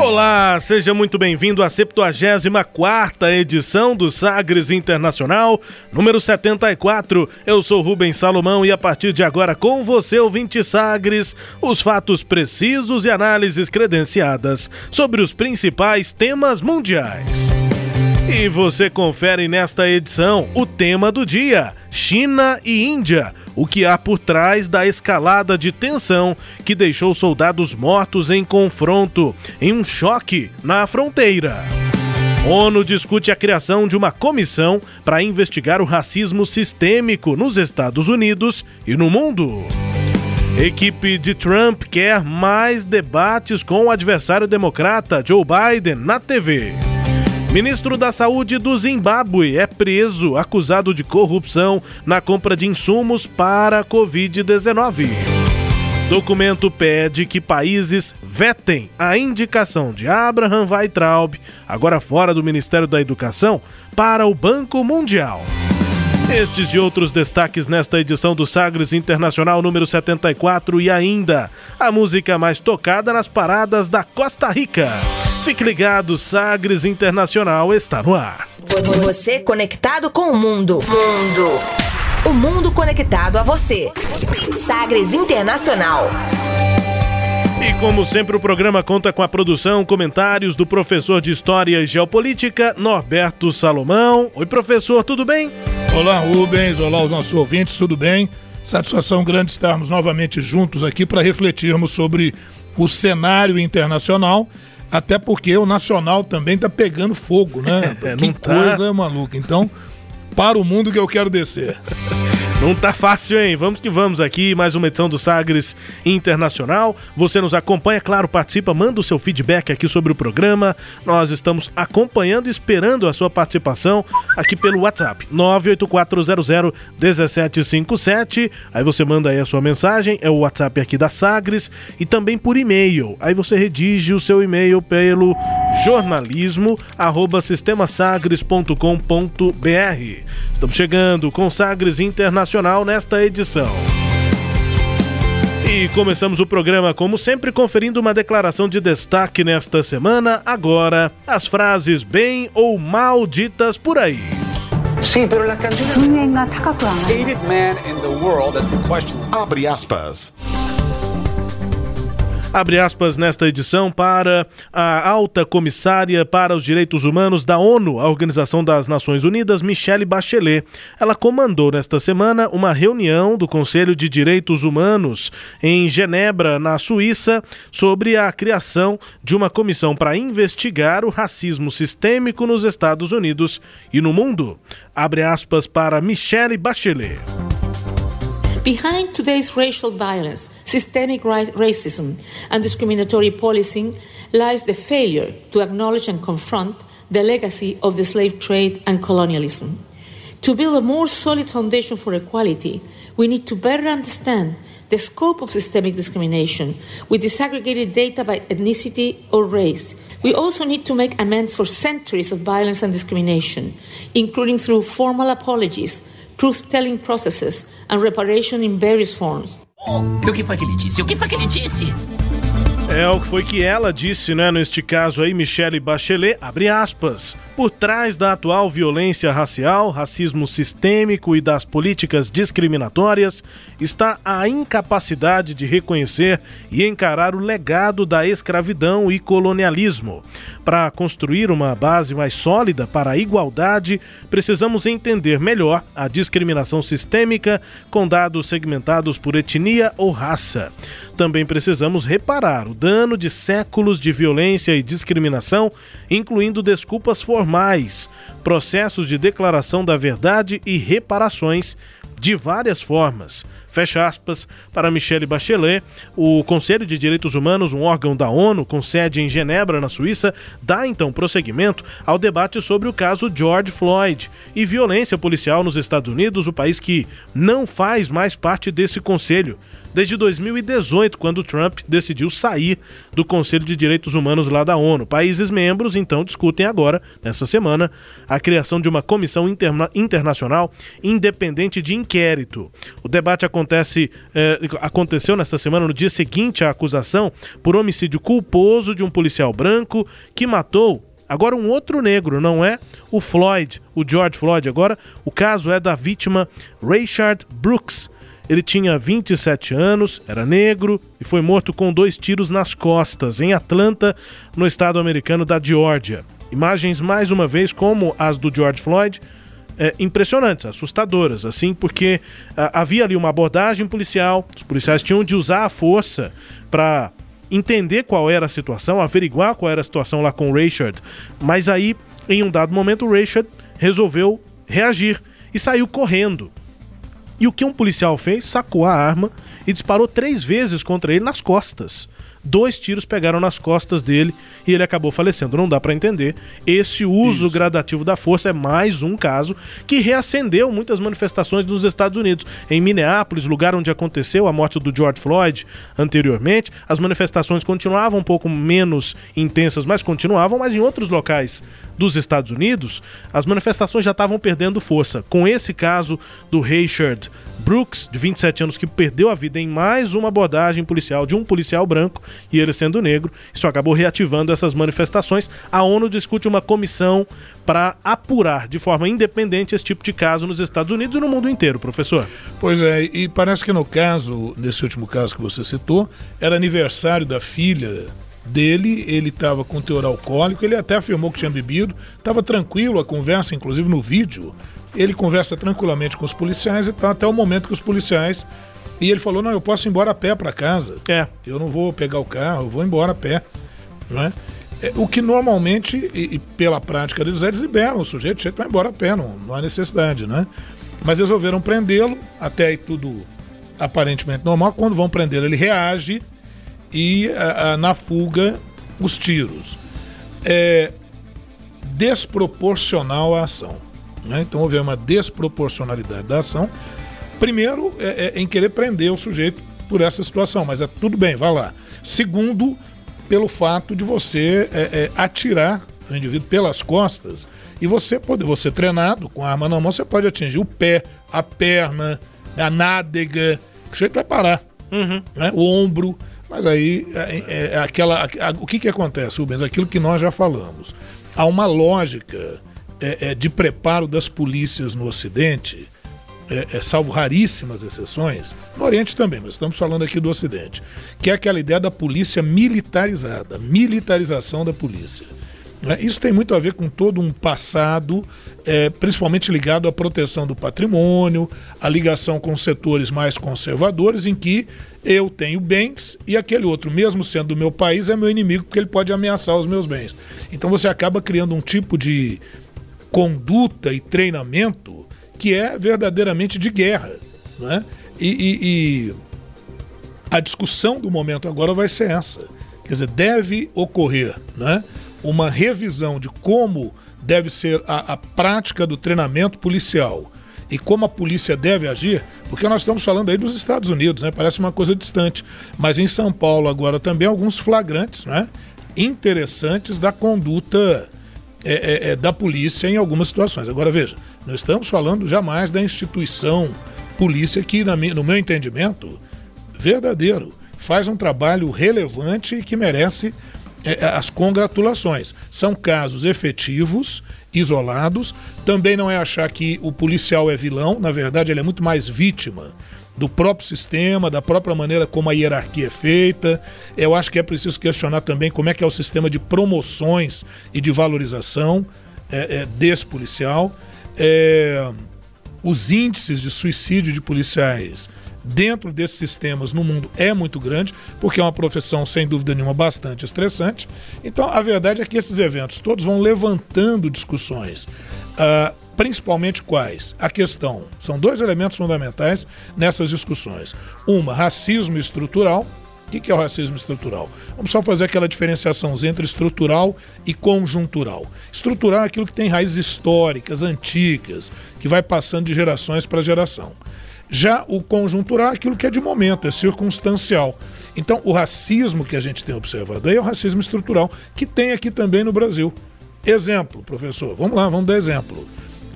Olá, seja muito bem-vindo à 74 edição do Sagres Internacional, número 74. Eu sou Rubens Salomão e a partir de agora com você, ouvinte Sagres, os fatos precisos e análises credenciadas sobre os principais temas mundiais. E você confere nesta edição o tema do dia: China e Índia o que há por trás da escalada de tensão que deixou soldados mortos em confronto, em um choque na fronteira. ONU discute a criação de uma comissão para investigar o racismo sistêmico nos Estados Unidos e no mundo. Equipe de Trump quer mais debates com o adversário democrata Joe Biden na TV. Ministro da Saúde do Zimbábue é preso acusado de corrupção na compra de insumos para a Covid-19. Documento pede que países vetem a indicação de Abraham Weitraub, agora fora do Ministério da Educação, para o Banco Mundial. Estes e outros destaques nesta edição do Sagres Internacional número 74 e ainda a música mais tocada nas paradas da Costa Rica. Fique ligado, Sagres Internacional está no ar. Você conectado com o mundo. Mundo. O mundo conectado a você. Sagres Internacional. E como sempre, o programa conta com a produção, comentários do professor de História e Geopolítica, Norberto Salomão. Oi, professor, tudo bem? Olá, Rubens. Olá, os nossos ouvintes, tudo bem? Satisfação grande estarmos novamente juntos aqui para refletirmos sobre o cenário internacional, até porque o nacional também está pegando fogo, né? que tá. coisa maluca. Então, para o mundo que eu quero descer. Não tá fácil, hein? Vamos que vamos aqui, mais uma edição do Sagres Internacional. Você nos acompanha, claro, participa, manda o seu feedback aqui sobre o programa. Nós estamos acompanhando e esperando a sua participação aqui pelo WhatsApp, 984001757. Aí você manda aí a sua mensagem, é o WhatsApp aqui da Sagres e também por e-mail. Aí você redige o seu e-mail pelo jornalismo. Estamos chegando com Sagres Internacional nesta edição. E começamos o programa, como sempre, conferindo uma declaração de destaque nesta semana. Agora, as frases bem ou mal ditas por aí. Sim, pero la canción... Abre aspas abre aspas nesta edição para a alta comissária para os direitos humanos da ONU, a Organização das Nações Unidas, Michelle Bachelet. Ela comandou nesta semana uma reunião do Conselho de Direitos Humanos em Genebra, na Suíça, sobre a criação de uma comissão para investigar o racismo sistêmico nos Estados Unidos e no mundo. Abre aspas para Michelle Bachelet. Behind today's racial violence, systemic racism, and discriminatory policing lies the failure to acknowledge and confront the legacy of the slave trade and colonialism. To build a more solid foundation for equality, we need to better understand the scope of systemic discrimination with disaggregated data by ethnicity or race. We also need to make amends for centuries of violence and discrimination, including through formal apologies, truth telling processes, and reparation in various forms. O que foi que ele disse? O que foi que ele disse? É o que foi que ela disse, né? Neste caso aí, Michelle Bachelet, abre aspas. Por trás da atual violência racial, racismo sistêmico e das políticas discriminatórias está a incapacidade de reconhecer e encarar o legado da escravidão e colonialismo. Para construir uma base mais sólida para a igualdade, precisamos entender melhor a discriminação sistêmica com dados segmentados por etnia ou raça. Também precisamos reparar o dano de séculos de violência e discriminação, incluindo desculpas formais, processos de declaração da verdade e reparações de várias formas, Fecha aspas para Michelle Bachelet. O Conselho de Direitos Humanos, um órgão da ONU com sede em Genebra, na Suíça, dá então prosseguimento ao debate sobre o caso George Floyd e violência policial nos Estados Unidos, o país que não faz mais parte desse conselho desde 2018, quando Trump decidiu sair do Conselho de Direitos Humanos lá da ONU. Países membros então discutem agora, nessa semana, a criação de uma comissão interna internacional independente de inquérito. O debate acontece, eh, aconteceu nesta semana, no dia seguinte à acusação por homicídio culposo de um policial branco que matou Agora, um outro negro, não é o Floyd, o George Floyd. Agora, o caso é da vítima Rayshard Brooks, ele tinha 27 anos, era negro e foi morto com dois tiros nas costas, em Atlanta, no estado americano da Geórgia. Imagens, mais uma vez, como as do George Floyd, é, impressionantes, assustadoras, assim, porque a, havia ali uma abordagem policial, os policiais tinham de usar a força para entender qual era a situação, averiguar qual era a situação lá com o Rayshard, mas aí, em um dado momento, o Rayshard resolveu reagir e saiu correndo. E o que um policial fez? Sacou a arma e disparou três vezes contra ele nas costas. Dois tiros pegaram nas costas dele e ele acabou falecendo. Não dá para entender. Esse uso Isso. gradativo da força é mais um caso que reacendeu muitas manifestações nos Estados Unidos. Em Minneapolis, lugar onde aconteceu a morte do George Floyd anteriormente, as manifestações continuavam um pouco menos intensas, mas continuavam, mas em outros locais dos Estados Unidos, as manifestações já estavam perdendo força. Com esse caso do Richard Brooks, de 27 anos, que perdeu a vida em mais uma abordagem policial de um policial branco e ele sendo negro, isso acabou reativando essas manifestações. A ONU discute uma comissão para apurar de forma independente esse tipo de caso nos Estados Unidos e no mundo inteiro, professor. Pois é, e parece que no caso, nesse último caso que você citou, era aniversário da filha dele, ele estava com teor alcoólico, ele até afirmou que tinha bebido, estava tranquilo a conversa, inclusive no vídeo, ele conversa tranquilamente com os policiais e tá até o momento que os policiais e ele falou: "Não, eu posso ir embora a pé para casa. É. Eu não vou pegar o carro, eu vou embora a pé", né? É, o que normalmente e, e, pela prática deles eles liberam o sujeito, o sujeito vai embora a pé, não, não há necessidade, né? Mas resolveram prendê-lo, até aí tudo aparentemente normal. Quando vão prendê-lo, ele reage e a, a, na fuga os tiros. É desproporcional a ação. Né? Então houve uma desproporcionalidade da ação. Primeiro, é, é, em querer prender o sujeito por essa situação, mas é tudo bem, vá lá. Segundo, pelo fato de você é, é, atirar o indivíduo pelas costas e você pode, você treinado com a arma na mão, você pode atingir o pé, a perna, a nádega, o sujeito vai parar, uhum. né? o ombro. Mas aí é, é, é aquela, a, o que, que acontece, Rubens? Aquilo que nós já falamos. Há uma lógica é, é, de preparo das polícias no Ocidente, é, salvo raríssimas exceções, no Oriente também, mas estamos falando aqui do Ocidente, que é aquela ideia da polícia militarizada, militarização da polícia. Né? Isso tem muito a ver com todo um passado, é, principalmente ligado à proteção do patrimônio, a ligação com setores mais conservadores, em que eu tenho bens e aquele outro, mesmo sendo do meu país, é meu inimigo porque ele pode ameaçar os meus bens. Então você acaba criando um tipo de conduta e treinamento que é verdadeiramente de guerra. Né? E, e, e a discussão do momento agora vai ser essa. Quer dizer, deve ocorrer né, uma revisão de como deve ser a, a prática do treinamento policial e como a polícia deve agir, porque nós estamos falando aí dos Estados Unidos, né? Parece uma coisa distante. Mas em São Paulo agora também alguns flagrantes, né? Interessantes da conduta é, é, é, da polícia em algumas situações. Agora veja, não estamos falando jamais da instituição polícia que, no meu entendimento, verdadeiro, faz um trabalho relevante e que merece é, é, as congratulações. São casos efetivos, isolados. Também não é achar que o policial é vilão, na verdade, ele é muito mais vítima do próprio sistema, da própria maneira como a hierarquia é feita. Eu acho que é preciso questionar também como é que é o sistema de promoções e de valorização é, é, desse policial. É, os índices de suicídio de policiais dentro desses sistemas no mundo é muito grande, porque é uma profissão, sem dúvida nenhuma, bastante estressante. Então, a verdade é que esses eventos todos vão levantando discussões Uh, principalmente quais? A questão. São dois elementos fundamentais nessas discussões. Uma, racismo estrutural. O que é o racismo estrutural? Vamos só fazer aquela diferenciação entre estrutural e conjuntural. Estrutural é aquilo que tem raízes históricas, antigas, que vai passando de gerações para geração. Já o conjuntural é aquilo que é de momento, é circunstancial. Então, o racismo que a gente tem observado aí é o racismo estrutural, que tem aqui também no Brasil. Exemplo, professor, vamos lá, vamos dar exemplo.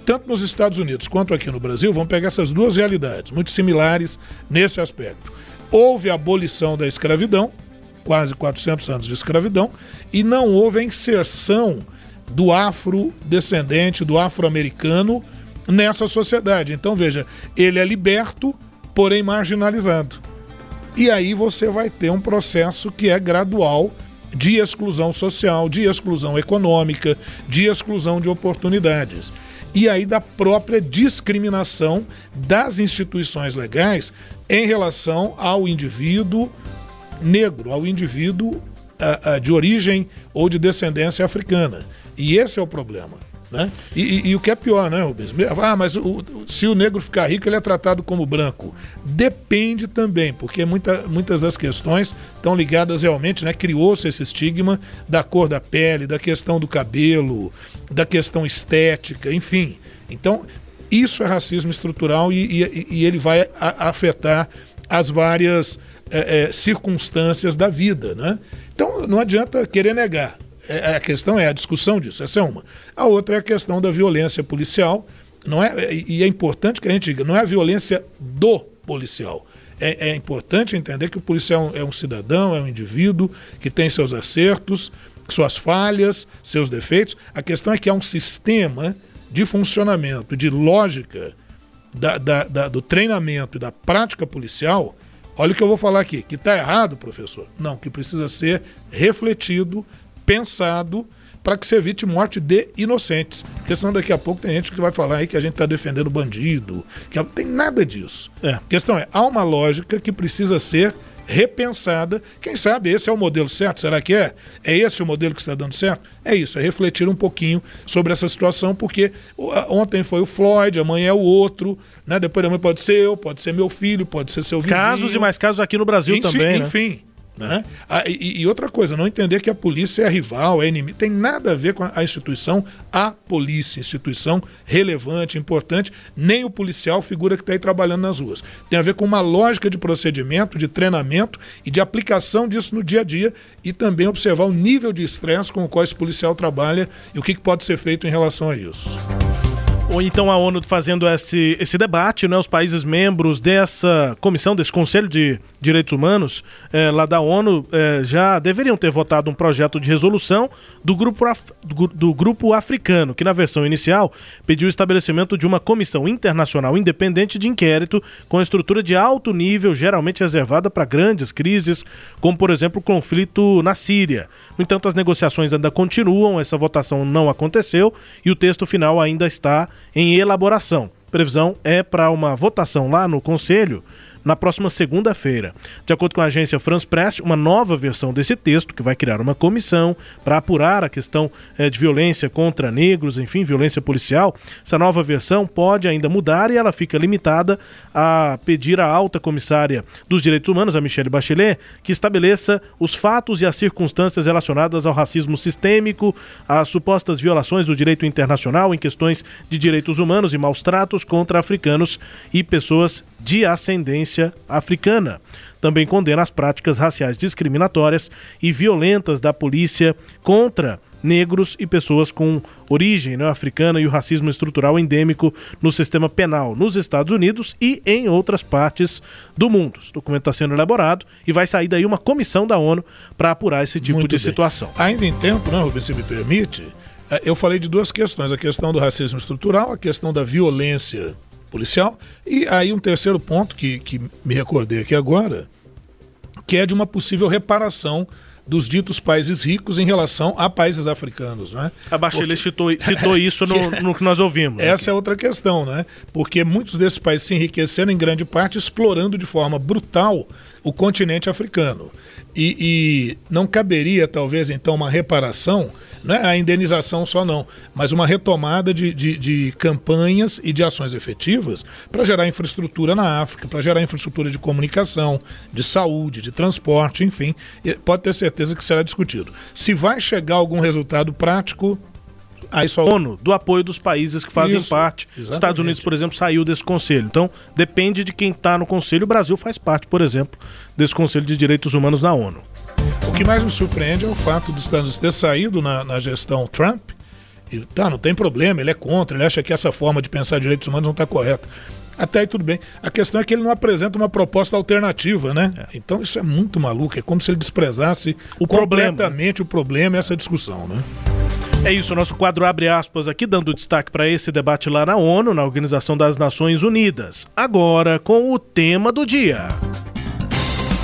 Tanto nos Estados Unidos quanto aqui no Brasil, vamos pegar essas duas realidades, muito similares nesse aspecto. Houve a abolição da escravidão, quase 400 anos de escravidão, e não houve a inserção do afrodescendente, do afro-americano nessa sociedade. Então, veja, ele é liberto, porém marginalizado. E aí você vai ter um processo que é gradual de exclusão social, de exclusão econômica, de exclusão de oportunidades. E aí da própria discriminação das instituições legais em relação ao indivíduo negro, ao indivíduo uh, uh, de origem ou de descendência africana. E esse é o problema. Né? E, e, e, o que é pior, né, Rubens? Ah, mas o, se o negro ficar rico, ele é tratado como branco. Depende também, porque muita, muitas das questões estão ligadas realmente, né? Criou-se esse estigma da cor da pele, da questão do cabelo, da questão estética, enfim. Então, isso é racismo estrutural e, e ele vai a, afetar as várias é, é, circunstâncias da vida, né? Então, não adianta querer negar. É, a questão é a discussão disso, essa é uma. A outra é a questão da violência policial, não é, e é importante que a gente diga, não é a violência do policial. É, é importante entender que o policial é um cidadão, é um indivíduo que tem seus acertos, suas falhas, seus defeitos. A questão é que há um sistema de funcionamento, de lógica da, da, da, do treinamento e da prática policial. Olha o que eu vou falar aqui, que está errado, professor. Não, que precisa ser refletido, pensado para que se evite morte de inocentes. Porque senão daqui a pouco tem gente que vai falar aí que a gente está defendendo bandido, que não tem nada disso. É. A questão é, há uma lógica que precisa ser repensada. Quem sabe esse é o modelo certo? Será que é? É esse o modelo que está dando certo? É isso, é refletir um pouquinho sobre essa situação, porque ontem foi o Floyd, amanhã é o outro, né? Depois da manhã pode ser eu, pode ser meu filho, pode ser seu vizinho. Casos e mais casos aqui no Brasil enfim, também, né? Enfim, né? Ah, e, e, outra coisa, não entender que a polícia é rival, é inimigo, tem nada a ver com a instituição, a polícia, instituição relevante, importante, nem o policial, figura que está aí trabalhando nas ruas. Tem a ver com uma lógica de procedimento, de treinamento e de aplicação disso no dia a dia e também observar o nível de estresse com o qual esse policial trabalha e o que, que pode ser feito em relação a isso ou então a ONU fazendo esse, esse debate, né, os países membros dessa comissão, desse Conselho de Direitos Humanos, é, lá da ONU, é, já deveriam ter votado um projeto de resolução do grupo, af, do, do, grupo africano, que na versão inicial pediu o estabelecimento de uma comissão internacional independente de inquérito com estrutura de alto nível, geralmente reservada para grandes crises, como por exemplo o conflito na Síria. No entanto, as negociações ainda continuam, essa votação não aconteceu e o texto final ainda está em elaboração. Previsão é para uma votação lá no Conselho na próxima segunda-feira. De acordo com a agência France Press, uma nova versão desse texto, que vai criar uma comissão para apurar a questão eh, de violência contra negros, enfim, violência policial, essa nova versão pode ainda mudar e ela fica limitada a pedir à alta comissária dos direitos humanos, a Michelle Bachelet, que estabeleça os fatos e as circunstâncias relacionadas ao racismo sistêmico, às supostas violações do direito internacional em questões de direitos humanos e maus tratos contra africanos e pessoas de ascendência africana. Também condena as práticas raciais discriminatórias e violentas da polícia contra negros e pessoas com origem né, africana e o racismo estrutural endêmico no sistema penal nos Estados Unidos e em outras partes do mundo. O documento está sendo elaborado e vai sair daí uma comissão da ONU para apurar esse tipo Muito de bem. situação. Ainda em tempo, né, Rubens, se me permite, é, eu falei de duas questões: a questão do racismo estrutural, a questão da violência policial. E aí um terceiro ponto que, que me recordei aqui agora, que é de uma possível reparação dos ditos países ricos em relação a países africanos. Né? A Bachelet citou, citou isso no, no, que nós ouvimos. Essa aqui. é outra questão, né? porque muitos desses países se enriqueceram em grande parte explorando de forma brutal o continente africano. E, e, não caberia, talvez, então, uma reparação, não é a indenização só não, mas uma retomada de, de, de campanhas e de ações efetivas para gerar infraestrutura na África, para gerar infraestrutura de comunicação, de saúde, de transporte, enfim. Pode ter certeza que será discutido. Se vai chegar algum resultado prático, Aí só... ONU, do apoio dos países que fazem Isso, parte. Os Estados Unidos, por exemplo, saiu desse conselho. Então, depende de quem está no conselho. O Brasil faz parte, por exemplo, desse Conselho de Direitos Humanos na ONU. O que mais me surpreende é o fato dos Estados Unidos ter saído na, na gestão Trump. E, tá, não tem problema, ele é contra, ele acha que essa forma de pensar direitos humanos não está correta. Até aí tudo bem. A questão é que ele não apresenta uma proposta alternativa, né? É. Então isso é muito maluco. É como se ele desprezasse o completamente problema. o problema e essa discussão, né? É isso, nosso quadro abre aspas aqui, dando destaque para esse debate lá na ONU, na Organização das Nações Unidas. Agora com o tema do dia.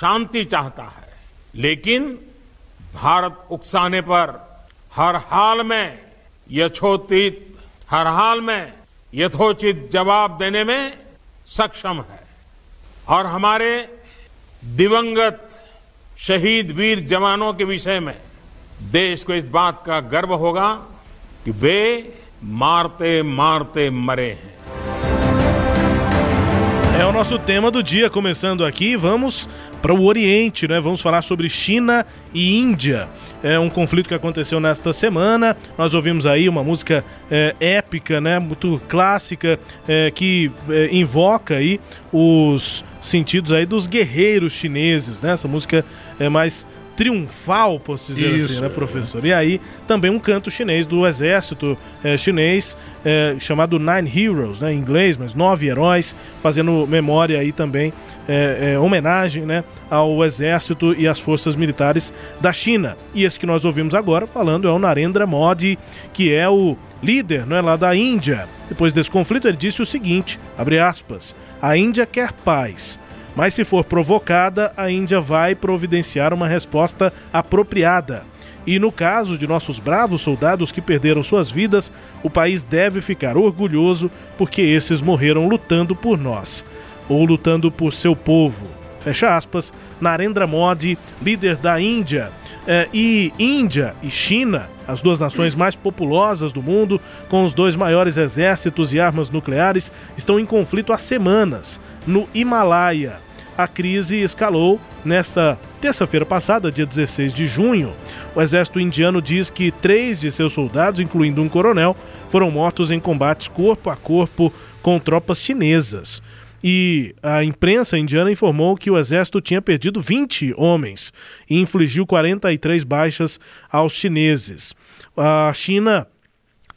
शांति चाहता है। लेकिन भारत उकसाने पर हर हाल में यथोचित, हर हाल में यथोचित जवाब देने में सक्षम है। और हमारे दिवंगत शहीद वीर जवानों के विषय में देश को इस बात का गर्व होगा कि वे मारते मारते मरे हैं। É o nosso tema do dia, começando aqui. Vamos para o Oriente, né? Vamos falar sobre China e Índia. É um conflito que aconteceu nesta semana. Nós ouvimos aí uma música é, épica, né? Muito clássica, é, que é, invoca aí os sentidos aí dos guerreiros chineses, né? Essa música é mais triunfal, posso dizer Isso, assim, né, professor? E aí também um canto chinês do exército é, chinês é, chamado Nine Heroes, né, em inglês, mas nove heróis, fazendo memória aí também, é, homenagem, né, ao exército e às forças militares da China. E esse que nós ouvimos agora falando é o Narendra Modi, que é o líder, não é lá da Índia. Depois desse conflito ele disse o seguinte, abre aspas: a Índia quer paz mas se for provocada, a Índia vai providenciar uma resposta apropriada. E no caso de nossos bravos soldados que perderam suas vidas, o país deve ficar orgulhoso porque esses morreram lutando por nós, ou lutando por seu povo. Fecha aspas, Narendra Modi, líder da Índia. É, e Índia e China, as duas nações mais populosas do mundo, com os dois maiores exércitos e armas nucleares, estão em conflito há semanas no Himalaia. A crise escalou nesta terça-feira passada, dia 16 de junho. O exército indiano diz que três de seus soldados, incluindo um coronel, foram mortos em combates corpo a corpo com tropas chinesas. E a imprensa indiana informou que o exército tinha perdido 20 homens e infligiu 43 baixas aos chineses. A China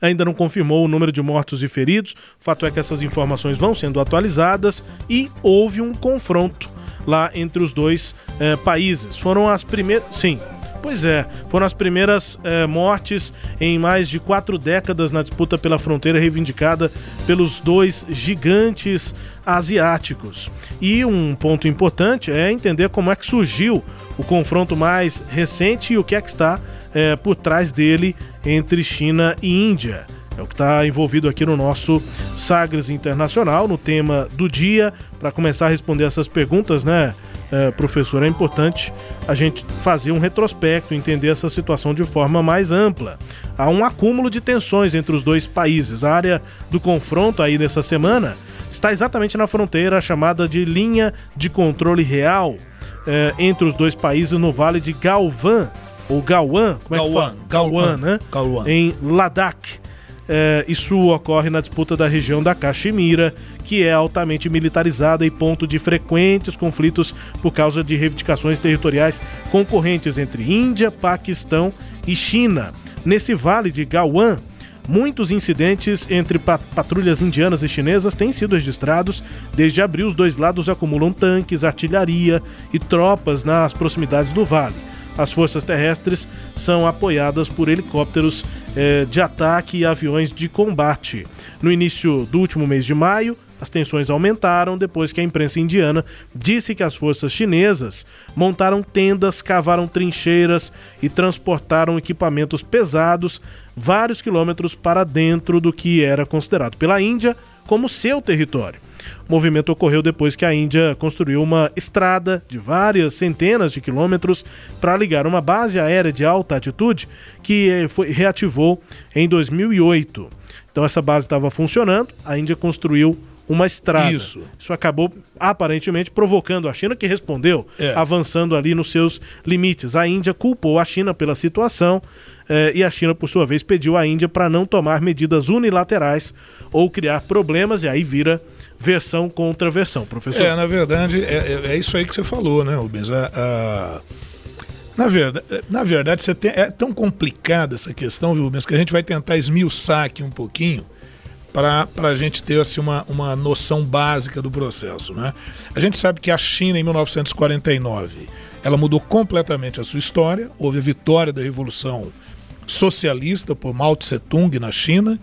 ainda não confirmou o número de mortos e feridos. O fato é que essas informações vão sendo atualizadas e houve um confronto lá entre os dois eh, países. Foram as primeiras. Sim, Pois é, foram as primeiras eh, mortes em mais de quatro décadas na disputa pela fronteira reivindicada pelos dois gigantes asiáticos. E um ponto importante é entender como é que surgiu o confronto mais recente e o que é que está é, por trás dele entre China e Índia. É o que está envolvido aqui no nosso Sagres Internacional, no tema do dia. Para começar a responder essas perguntas, né, é, professor, é importante a gente fazer um retrospecto, entender essa situação de forma mais ampla. Há um acúmulo de tensões entre os dois países. A área do confronto aí nessa semana está exatamente na fronteira chamada de linha de controle real é, entre os dois países no Vale de Galvan, ou Galwan, como é que fala? Né? Galwan. Em Ladakh. É, isso ocorre na disputa da região da Caxemira, que é altamente militarizada e ponto de frequentes conflitos por causa de reivindicações territoriais concorrentes entre Índia, Paquistão e China. Nesse vale de Gawan, muitos incidentes entre patrulhas indianas e chinesas têm sido registrados. Desde abril, os dois lados acumulam tanques, artilharia e tropas nas proximidades do vale. As forças terrestres são apoiadas por helicópteros eh, de ataque e aviões de combate. No início do último mês de maio, as tensões aumentaram depois que a imprensa indiana disse que as forças chinesas montaram tendas, cavaram trincheiras e transportaram equipamentos pesados vários quilômetros para dentro do que era considerado pela Índia como seu território. O movimento ocorreu depois que a Índia construiu uma estrada de várias centenas de quilômetros para ligar uma base aérea de alta altitude que eh, foi, reativou em 2008. Então essa base estava funcionando, a Índia construiu uma estrada. Isso. Isso acabou aparentemente provocando a China, que respondeu, é. avançando ali nos seus limites. A Índia culpou a China pela situação eh, e a China, por sua vez, pediu à Índia para não tomar medidas unilaterais ou criar problemas, e aí vira versão contra versão, professor. É, na verdade, é, é, é isso aí que você falou, né, Rubens? A, a... Na verdade, na verdade você tem, é tão complicada essa questão, viu, Rubens, que a gente vai tentar esmiuçar aqui um pouquinho para a gente ter assim, uma, uma noção básica do processo. Né? A gente sabe que a China, em 1949, ela mudou completamente a sua história. Houve a vitória da Revolução Socialista por Mao Tse-tung na China.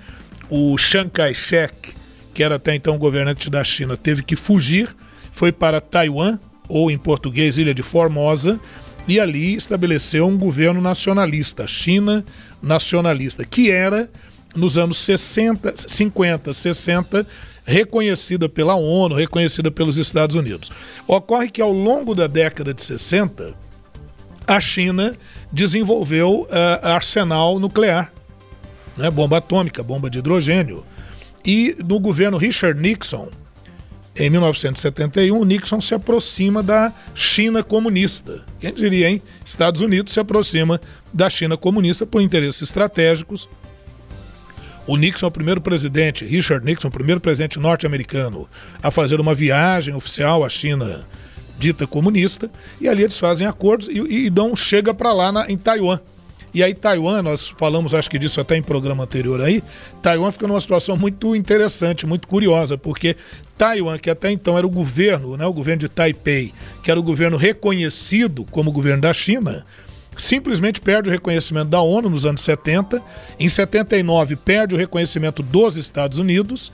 O Chiang Kai-shek, que era até então governante da China, teve que fugir, foi para Taiwan, ou em português, Ilha de Formosa, e ali estabeleceu um governo nacionalista, China nacionalista, que era nos anos 60, 50, 60, reconhecida pela ONU, reconhecida pelos Estados Unidos. Ocorre que ao longo da década de 60, a China desenvolveu uh, arsenal nuclear, né, bomba atômica, bomba de hidrogênio. E no governo Richard Nixon, em 1971, Nixon se aproxima da China comunista. Quem diria, hein? Estados Unidos se aproxima da China comunista por interesses estratégicos o Nixon é o primeiro presidente, Richard Nixon, o primeiro presidente norte-americano a fazer uma viagem oficial à China dita comunista, e ali eles fazem acordos e, e dão chega para lá na, em Taiwan. E aí Taiwan, nós falamos acho que disso até em programa anterior aí, Taiwan fica numa situação muito interessante, muito curiosa, porque Taiwan, que até então era o governo, né, o governo de Taipei, que era o governo reconhecido como governo da China, simplesmente perde o reconhecimento da ONU nos anos 70, em 79 perde o reconhecimento dos Estados Unidos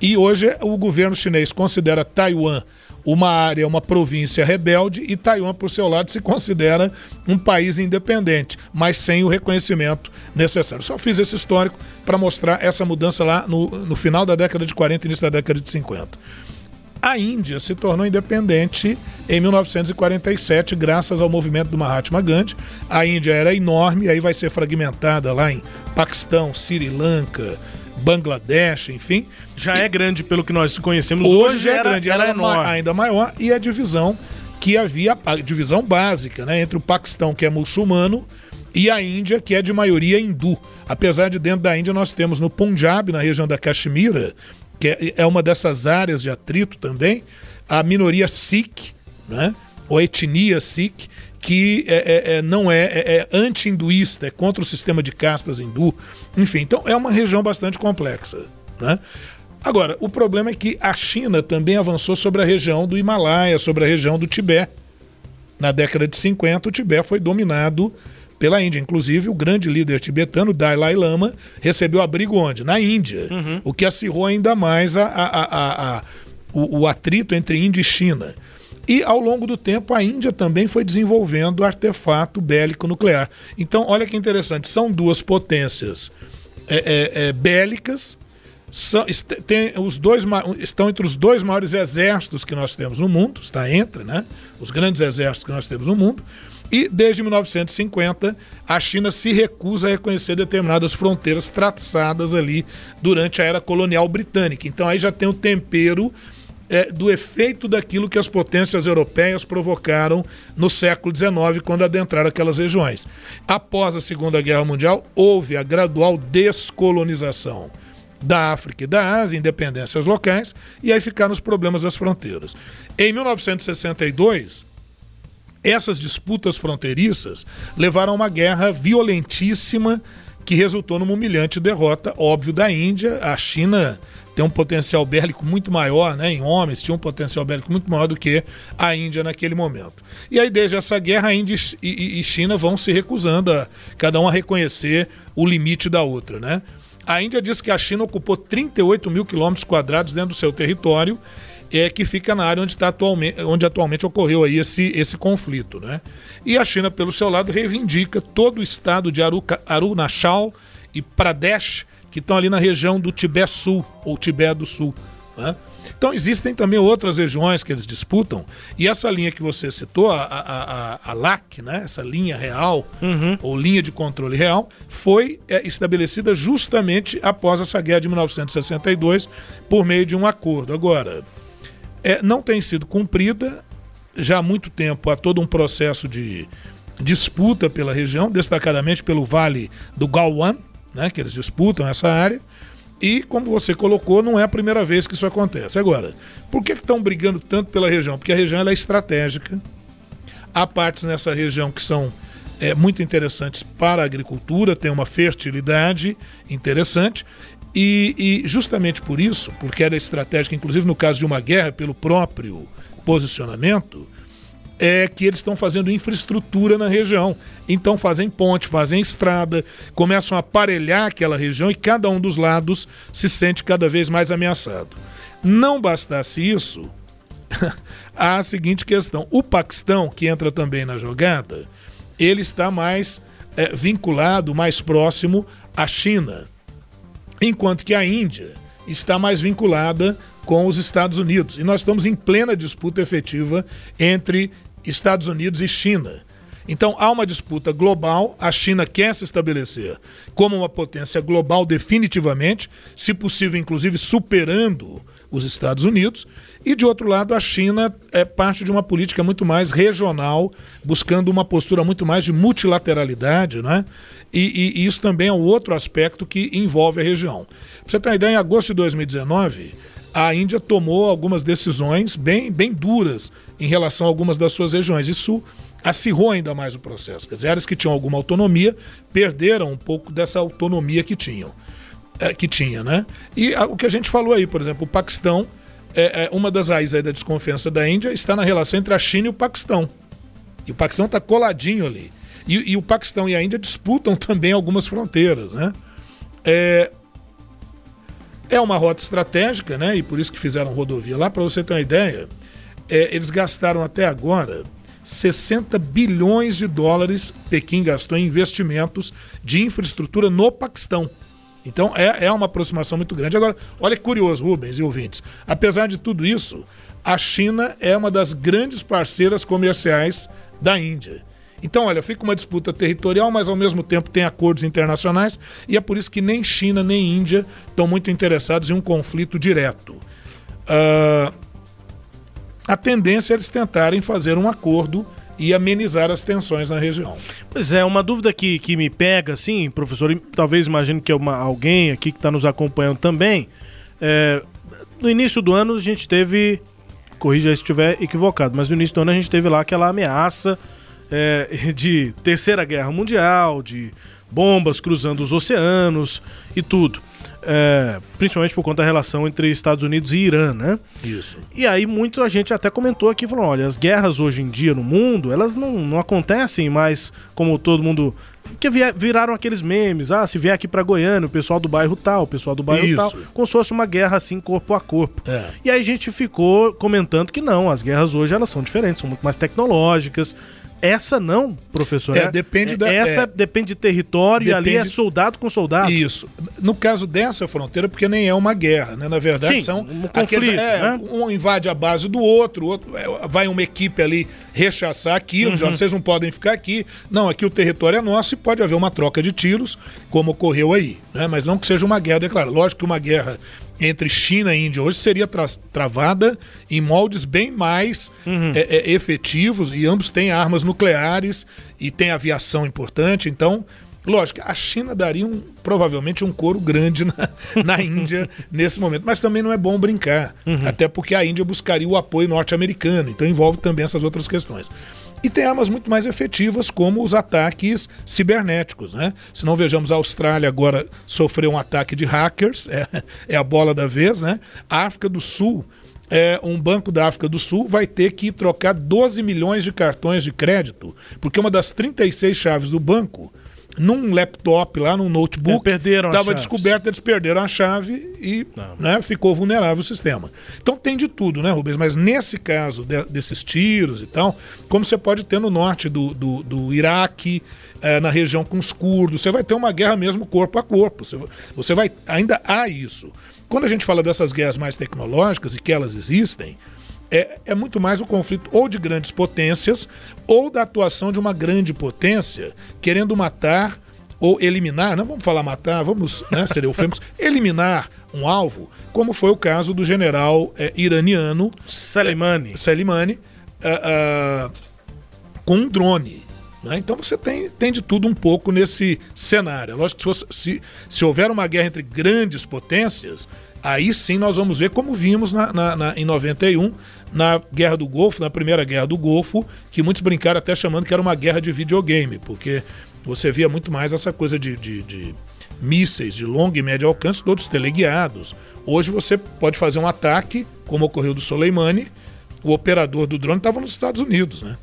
e hoje o governo chinês considera Taiwan uma área, uma província rebelde e Taiwan, por seu lado, se considera um país independente, mas sem o reconhecimento necessário. Só fiz esse histórico para mostrar essa mudança lá no, no final da década de 40 e início da década de 50. A Índia se tornou independente em 1947, graças ao movimento do Mahatma Gandhi. A Índia era enorme, aí vai ser fragmentada lá em Paquistão, Sri Lanka, Bangladesh, enfim. Já é e, é grande pelo que nós conhecemos hoje. Hoje já é grande, era, era enorme. ainda maior, e a divisão que havia, a divisão básica, né, entre o Paquistão, que é muçulmano, e a Índia, que é de maioria hindu. Apesar de dentro da Índia nós temos no Punjab, na região da Caxemira, que é, é uma dessas áreas de atrito também, a minoria Sikh, né? ou etnia Sikh, que é, é, é não é, é, é anti-hinduísta, é contra o sistema de castas hindu. Enfim, então é uma região bastante complexa. Né? Agora, o problema é que a China também avançou sobre a região do Himalaia, sobre a região do Tibete. Na década de 50, o Tibete foi dominado pela Índia. Inclusive, o grande líder tibetano, Dalai Lama, recebeu abrigo onde? Na Índia. Uhum. O que acirrou ainda mais a, a, a, o, o atrito entre Índia e China. E ao longo do tempo, a Índia também foi desenvolvendo artefato bélico nuclear. Então, olha que interessante: são duas potências é, é, é, bélicas, são, tem os dois, estão entre os dois maiores exércitos que nós temos no mundo, está entre né, os grandes exércitos que nós temos no mundo. E desde 1950, a China se recusa a reconhecer determinadas fronteiras traçadas ali durante a era colonial britânica. Então aí já tem o tempero é, do efeito daquilo que as potências europeias provocaram no século XIX, quando adentraram aquelas regiões. Após a Segunda Guerra Mundial, houve a gradual descolonização da África e da Ásia, independências locais, e aí ficaram os problemas das fronteiras. Em 1962, essas disputas fronteiriças levaram a uma guerra violentíssima que resultou numa humilhante derrota, óbvio, da Índia. A China tem um potencial bélico muito maior, né? Em homens, tinha um potencial bélico muito maior do que a Índia naquele momento. E aí, desde essa guerra, a Índia e, China vão se recusando a cada um a reconhecer o limite da outra, né? A Índia diz que a China ocupou 38 mil quilômetros quadrados dentro do seu território, é, que fica na área onde, tá atualmente, onde atualmente ocorreu aí esse, esse conflito. Né? E a China, pelo seu lado, reivindica todo o estado de Arunachal e Pradesh, que estão ali na região do Tibete Sul, ou Tibete do Sul. Né? Então existem também outras regiões que eles disputam, e essa linha que você citou, a, a, a, a LAC, né? essa linha real, uhum. ou linha de controle real, foi é, estabelecida justamente após essa guerra de 1962, por meio de um acordo. Agora, é, não tem sido cumprida, já há muito tempo há todo um processo de disputa pela região, destacadamente pelo Vale do Galwan, né, que eles disputam essa área, e, como você colocou, não é a primeira vez que isso acontece. Agora, por que estão brigando tanto pela região? Porque a região é estratégica. Há partes nessa região que são é, muito interessantes para a agricultura, tem uma fertilidade interessante. E, e, justamente por isso, porque era estratégica, inclusive no caso de uma guerra, pelo próprio posicionamento, é que eles estão fazendo infraestrutura na região. Então fazem ponte, fazem estrada, começam a aparelhar aquela região e cada um dos lados se sente cada vez mais ameaçado. Não bastasse isso, há a seguinte questão: o Paquistão, que entra também na jogada, ele está mais é, vinculado, mais próximo à China, enquanto que a Índia está mais vinculada com os Estados Unidos. E nós estamos em plena disputa efetiva entre Estados Unidos e China. Então há uma disputa global, a China quer se estabelecer como uma potência global definitivamente, se possível inclusive superando os Estados Unidos, e de outro lado a China é parte de uma política muito mais regional, buscando uma postura muito mais de multilateralidade, né? E, e, e isso também é um outro aspecto que envolve a região. Pra você ter uma ideia, em agosto de 2019, a Índia tomou algumas decisões bem, bem duras em relação a algumas das suas regiões. Isso acirrou ainda mais o processo. Quer dizer, áreas que tinham alguma autonomia perderam um pouco dessa autonomia que tinham. É, que tinha, né? E a, o que a gente falou aí, por exemplo, o Paquistão, é, é uma das raízes da desconfiança da Índia está na relação entre a China e o Paquistão. E o Paquistão está coladinho ali. E, e, o Paquistão e a Índia disputam também algumas fronteiras, né? É, é uma rota estratégica, né? E por isso que fizeram rodovia lá. Para você ter uma ideia, é, eles gastaram até agora 60 bilhões de dólares. Pequim gastou em investimentos de infraestrutura no Paquistão. Então é, é uma aproximação muito grande. Agora, olha que curioso, Rubens e ouvintes. Apesar de tudo isso, a China é uma das grandes parceiras comerciais da Índia. Então, olha, fica uma disputa territorial, mas ao mesmo tempo tem acordos internacionais, e é por isso que nem China nem Índia estão muito interessados em um conflito direto. Uh, a tendência é eles tentarem fazer um acordo e amenizar as tensões na região. Pois é, uma dúvida que, que me pega, assim, professor, e talvez imagine que é uma, alguém aqui que está nos acompanhando também. É, no início do ano a gente teve, corrija se estiver equivocado, mas no início do ano a gente teve lá aquela ameaça é, de terceira guerra mundial, de bombas cruzando os oceanos e tudo. É, principalmente por conta da relação entre Estados Unidos e Irã, né? Isso. E aí muita gente até comentou aqui, falou, olha, as guerras hoje em dia no mundo, elas não, não acontecem mais como todo mundo... Que viraram aqueles memes, ah, se vier aqui para Goiânia, o pessoal do bairro tal, o pessoal do bairro Isso. tal, como se fosse uma guerra assim, corpo a corpo. É. E aí a gente ficou comentando que não, as guerras hoje elas são diferentes, são muito mais tecnológicas, essa não, professor. É, depende da. Essa é, depende de território depende... e ali é soldado com soldado. Isso. no caso dessa fronteira, porque nem é uma guerra, né? Na verdade, Sim, são um aqueles, conflito, é, né? um invade a base do outro, outro é, vai uma equipe ali rechaçar aquilo, Uhum. dizendo, vocês não podem ficar aqui. Não, aqui o território é nosso e pode haver uma troca de tiros, como ocorreu aí, né? Mas não que seja uma guerra declarada. Lógico que uma guerra entre China e Índia hoje seria tra- travada em moldes bem mais Uhum. é, é, efetivos e ambos têm armas nucleares e têm aviação importante, então Lógico, a China daria um, provavelmente um couro grande na, na Índia nesse momento, mas também não é bom brincar, até porque a Índia buscaria o apoio norte-americano, então envolve também essas outras questões. E tem armas muito mais efetivas, como os ataques cibernéticos, né? Se não vejamos, a Austrália agora sofreu um ataque de hackers, é, é a bola da vez, né? A África do Sul é, um banco da África do Sul vai ter que trocar 12 milhões de cartões de crédito, porque uma das 36 chaves do banco, num laptop lá, num notebook, É, estava chaves. descoberta, eles perderam a chave e né, ficou vulnerável o sistema. Então tem de tudo, né, Rubens? Mas nesse caso de- desses tiros e tal, como você pode ter no norte do, do, do Iraque, eh, na região com os curdos, você vai ter uma guerra mesmo corpo a corpo. Você, você vai. Ainda há isso. Quando a gente fala dessas guerras mais tecnológicas e que elas existem, é, é muito mais o conflito ou de grandes potências ou da atuação de uma grande potência querendo matar ou eliminar, não vamos falar matar, vamos né, ser eufêmicos, eliminar um alvo, como foi o caso do general eh, iraniano Soleimani. Soleimani ah, ah, com um drone. né? Então você tem, tem de tudo um pouco nesse cenário. É Lógico que se, se, se houver uma guerra entre grandes potências, aí sim nós vamos ver como vimos na, na- na- em 91, na Guerra do Golfo, na Primeira Guerra do Golfo, que muitos brincaram até chamando que era uma guerra de videogame, porque você via muito mais essa coisa de, de- de mísseis de longo e médio alcance, todos teleguiados. Hoje você pode fazer um ataque, como ocorreu do Soleimani, o operador do drone estava nos Estados Unidos, né?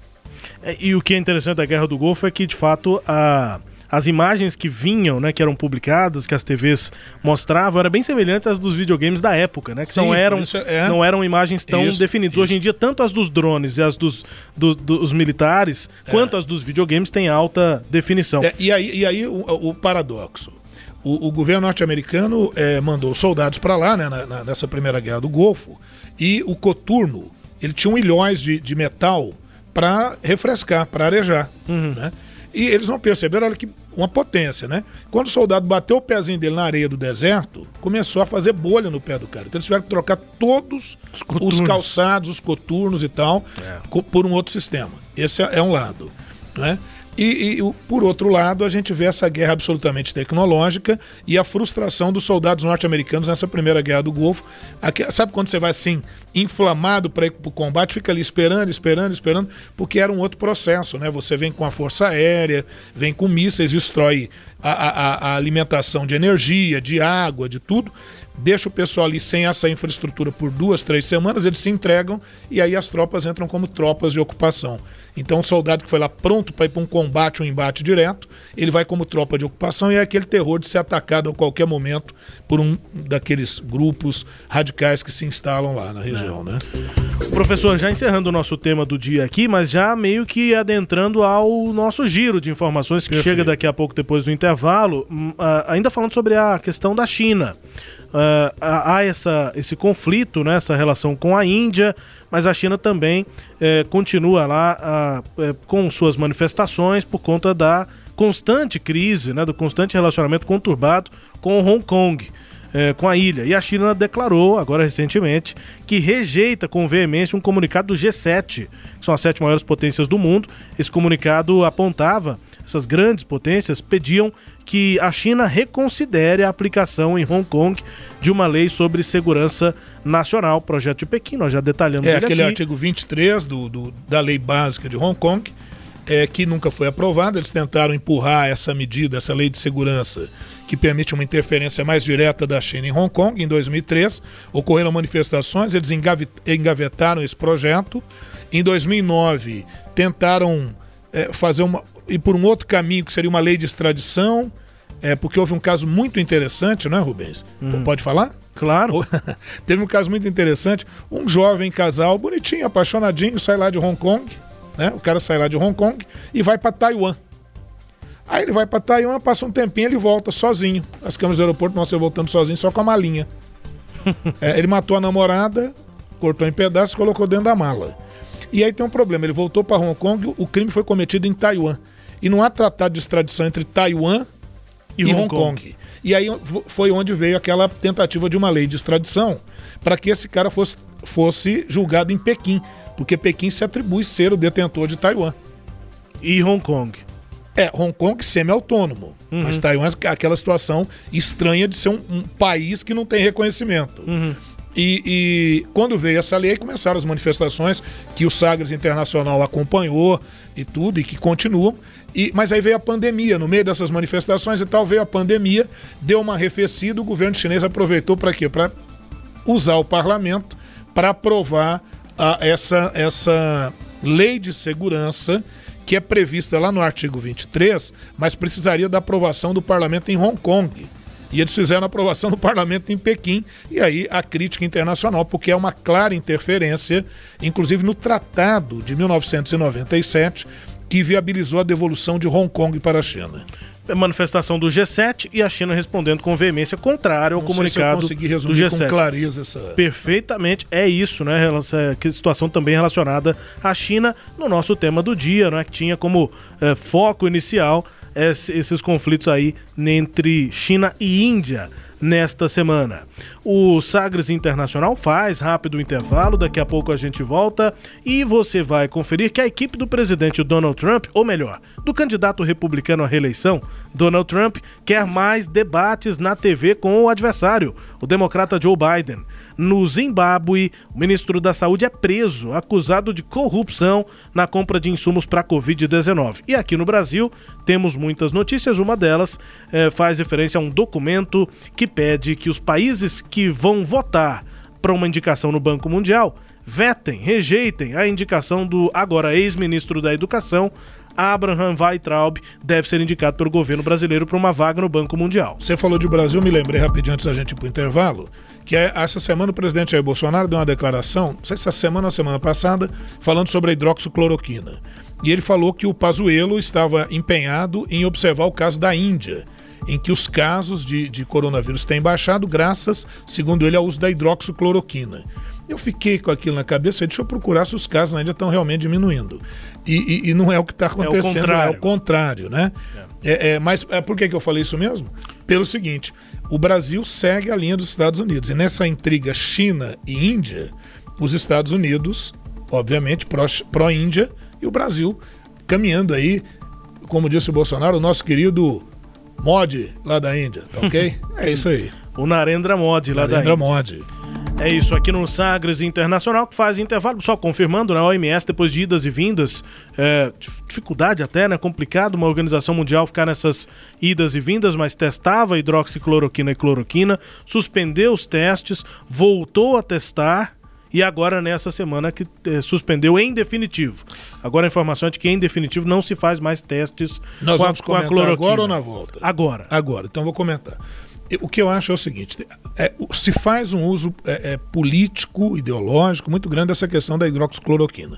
É, E o que é interessante da Guerra do Golfo é que, de fato, a- as imagens que vinham, né, que eram publicadas, que as TVs mostravam, eram bem semelhantes às dos videogames da época, né? Que Sim, não, eram, isso é- não eram imagens tão Isso, definidas. isso. Hoje em dia, tanto as dos drones e as dos, do- dos militares, quanto as dos videogames têm alta definição. É, e aí, e aí o, o paradoxo. O, o governo norte-americano eh, mandou soldados para lá, né, na- na- nessa primeira guerra do Golfo, e o coturno, ele tinha um ilhóis de, de metal para refrescar, para arejar. Né? E eles não perceberam, olha que uma potência, né? Quando o soldado bateu o pezinho dele na areia do deserto, começou a fazer bolha no pé do cara. Então eles tiveram que trocar todos os, coturnos. calçados, os coturnos e tal, co- por um outro sistema. Esse é, é um lado. Né? E, e, por outro lado, a gente vê essa guerra absolutamente tecnológica e a frustração dos soldados norte-americanos nessa primeira guerra do Golfo. Aqui- sabe quando você vai assim, inflamado para ir para o combate, fica ali esperando, esperando, esperando, porque era um outro processo, né? Você vem com a força aérea, vem com mísseis, destrói a- a- a alimentação de energia, de água, de tudo, deixa o pessoal ali sem essa infraestrutura por duas, três semanas, eles se entregam e aí as tropas entram como tropas de ocupação. Então, o soldado que foi lá pronto para ir para um combate, um embate direto, ele vai como tropa de ocupação e é aquele terror de ser atacado a qualquer momento por um daqueles grupos radicais que se instalam lá na região, né? Professor, já encerrando o nosso tema do dia aqui, mas já meio que adentrando ao nosso giro de informações que Perfeito. chega daqui a pouco depois do intervalo, hum, ah, ainda falando sobre a questão da China. Ah, há essa, esse conflito, né, essa relação com a Índia, mas a China também eh, continua lá eh, com suas manifestações por conta da constante crise, né, do constante relacionamento conturbado com Hong Kong eh, com a ilha. E a China declarou, agora recentemente, que rejeita com veemência um comunicado do G7, que são as sete maiores potências do mundo. Esse comunicado apontava, essas grandes potências pediam que a China reconsidere a aplicação em Hong Kong de uma lei sobre segurança nacional, projeto de Pequim, nós já detalhamos É ele aquele aqui. artigo 23 do, do- da lei básica de Hong Kong, é, que nunca foi aprovado. Eles tentaram empurrar essa medida, essa lei de segurança, que permite uma interferência mais direta da China em Hong Kong, em 2003. Ocorreram manifestações, eles engavetaram esse projeto. Em 2009, tentaram é, fazer uma. Ir por um outro caminho, que seria uma lei de extradição. É, porque houve um caso muito interessante, não é, Rubens? P- Pode falar? Claro. Teve um caso muito interessante. Um jovem casal, bonitinho, apaixonadinho, sai lá de Hong Kong, né? O cara sai lá de Hong Kong e vai para Taiwan. Aí ele vai para Taiwan, passa um tempinho, ele volta sozinho. As câmeras do aeroporto mostram ele voltando sozinho, só com a malinha. é, ele matou a namorada, cortou em pedaços e colocou dentro da mala. E aí tem um problema, ele voltou para Hong Kong, o crime foi cometido em Taiwan. E não há tratado de extradição entre Taiwan e, e Hong, Hong Kong. Kong. E aí foi onde veio aquela tentativa de uma lei de extradição para que esse cara fosse, fosse julgado em Pequim, porque Pequim se atribui ser o detentor de Taiwan. E Hong Kong? É, Hong Kong semi-autônomo. Uhum. Mas Taiwan é aquela situação estranha de ser um, um país que não tem reconhecimento. Uhum. E, e, quando veio essa lei, começaram as manifestações que o Sagres Internacional acompanhou e tudo, e que continuam. E, mas aí veio a pandemia, no meio dessas manifestações e tal, veio a pandemia, deu uma arrefecida, o governo chinês aproveitou para quê? Para usar o parlamento para aprovar a, essa, essa lei de segurança que é prevista lá no artigo 23, mas precisaria da aprovação do parlamento em Hong Kong. E eles fizeram a aprovação do parlamento em Pequim, e aí a crítica internacional, porque é uma clara interferência, inclusive no Tratado de 1997, que viabilizou a devolução de Hong Kong para a China manifestação do G7 e a China respondendo com veemência contrária ao Não comunicado se do G7. Com clareza essa... Perfeitamente, é isso, né? Que situação também relacionada à China no nosso tema do dia, né? Que tinha como é, foco inicial esses conflitos aí entre China e Índia nesta semana. O Sagres Internacional faz rápido intervalo, daqui a pouco a gente volta e você vai conferir que a equipe do presidente Donald Trump, ou melhor, do candidato republicano à reeleição, Donald Trump, quer mais debates na TV com o adversário, o democrata Joe Biden. No Zimbábue, o ministro da Saúde é preso, acusado de corrupção na compra de insumos para a Covid-19. E aqui no Brasil, temos muitas notícias. Uma delas eh, faz referência a um documento que pede que os países que vão votar para uma indicação no Banco Mundial vetem, rejeitem a indicação do agora ex-ministro da Educação, Abraham Weitraub deve ser indicado pelo governo brasileiro para uma vaga no Banco Mundial. Você falou de Brasil, me lembrei rapidinho antes da gente ir para o intervalo, que é, essa semana o presidente Jair Bolsonaro deu uma declaração, não sei se essa semana ou semana passada, falando sobre a hidroxicloroquina. E ele falou que o Pazuello estava empenhado em observar o caso da Índia, em que os casos de, de coronavírus têm baixado graças, segundo ele, ao uso da hidroxicloroquina. Eu fiquei com aquilo na cabeça, deixa eu procurar se os casos ainda estão realmente diminuindo. E, e, e, não é o que está acontecendo, é o, é o contrário, né? É. É, é, mas é, por que, que eu falei isso mesmo? Pelo seguinte, o Brasil segue a linha dos Estados Unidos. E nessa intriga China e Índia, os Estados Unidos, obviamente, pró-Índia, pró e o Brasil caminhando aí, como disse o Bolsonaro, o nosso querido Modi lá da Índia, tá ok? é isso aí. O Narendra Modi lá Narendra da Índia. Modi. É isso aqui no Sagres Internacional, que faz intervalo, só confirmando, na né, OMS, depois de idas e vindas, é, dificuldade até, né? Complicado uma organização mundial ficar nessas idas e vindas, mas testava hidroxicloroquina e cloroquina, suspendeu os testes, voltou a testar e agora nessa semana que é, suspendeu em definitivo. Agora a informação é de que em definitivo não se faz mais testes Nós com, vamos a, com a cloroquina. agora ou na volta? Agora. Agora, então vou comentar o que eu acho é o seguinte: é, se faz um uso é, é, político, ideológico muito grande dessa questão da hidroxicloroquina.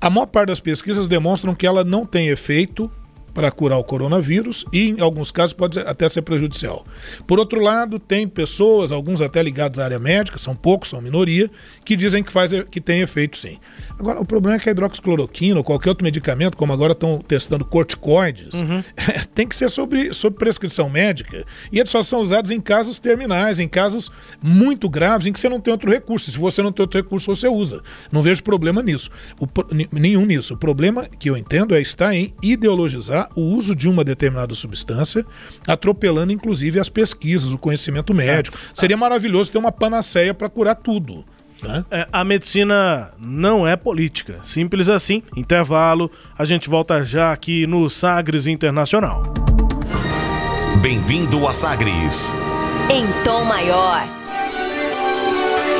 A maior parte das pesquisas demonstram que ela não tem efeito para curar o coronavírus e, em alguns casos, pode até ser prejudicial. Por outro lado, tem pessoas, alguns até ligados à área médica, são poucos, são minoria, que dizem que, faz, que tem efeito sim. Agora, o problema é que a hidroxicloroquina ou qualquer outro medicamento, como agora estão testando corticoides, uhum. tem que ser sobre, sobre prescrição médica e eles só são usados em casos terminais, em casos muito graves, em que você não tem outro recurso. Se você não tem outro recurso, você usa. Não vejo problema nisso. O, nenhum nisso. O problema que eu entendo é estar em ideologizar o uso de uma determinada substância, atropelando inclusive as pesquisas, o conhecimento médico. Seria maravilhoso ter uma panaceia para curar tudo. Né? É, a medicina não é política. Simples assim. Intervalo. A gente volta já aqui no Sagres Internacional. Bem-vindo a Sagres. Em tom maior.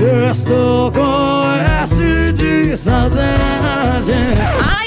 Sexto com S de saudade. Ah,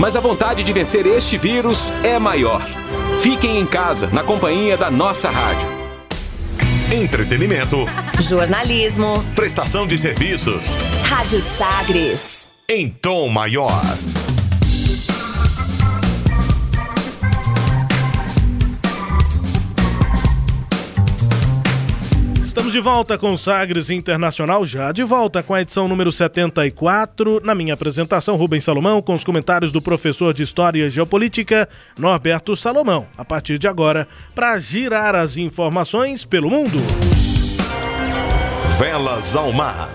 Mas a vontade de vencer este vírus é maior. Fiquem em casa, na companhia da nossa rádio. Entretenimento. Jornalismo. Prestação de serviços. Rádio Sagres. Em tom maior. De volta com Sagres Internacional, já de volta com a edição número 74. Na minha apresentação, Rubens Salomão, com os comentários do professor de História e Geopolítica, Norberto Salomão. A partir de agora, para girar as informações pelo mundo. Velas ao mar.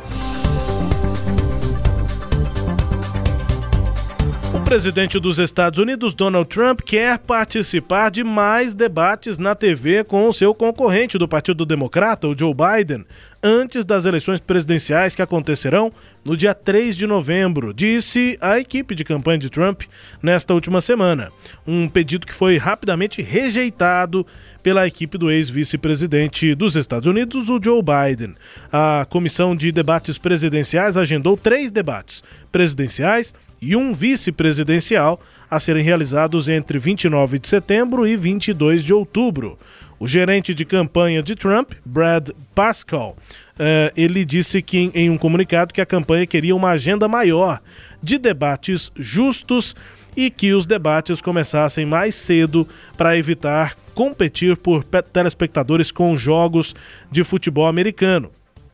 Presidente dos Estados Unidos, Donald Trump, quer participar de mais debates na TV com o seu concorrente do Partido Democrata, o Joe Biden, antes das eleições presidenciais que acontecerão no dia 3 de novembro, disse a equipe de campanha de Trump nesta última semana. Um pedido que foi rapidamente rejeitado pela equipe do ex-vice-presidente dos Estados Unidos, o Joe Biden. A comissão de debates presidenciais agendou três debates presidenciais e um vice-presidencial a serem realizados entre 29 de setembro e 22 de outubro. O gerente de campanha de Trump, Brad Pascal, eh, ele disse que em um comunicado que a campanha queria uma agenda maior de debates justos e que os debates começassem mais cedo para evitar competir por telespectadores com jogos de futebol americano.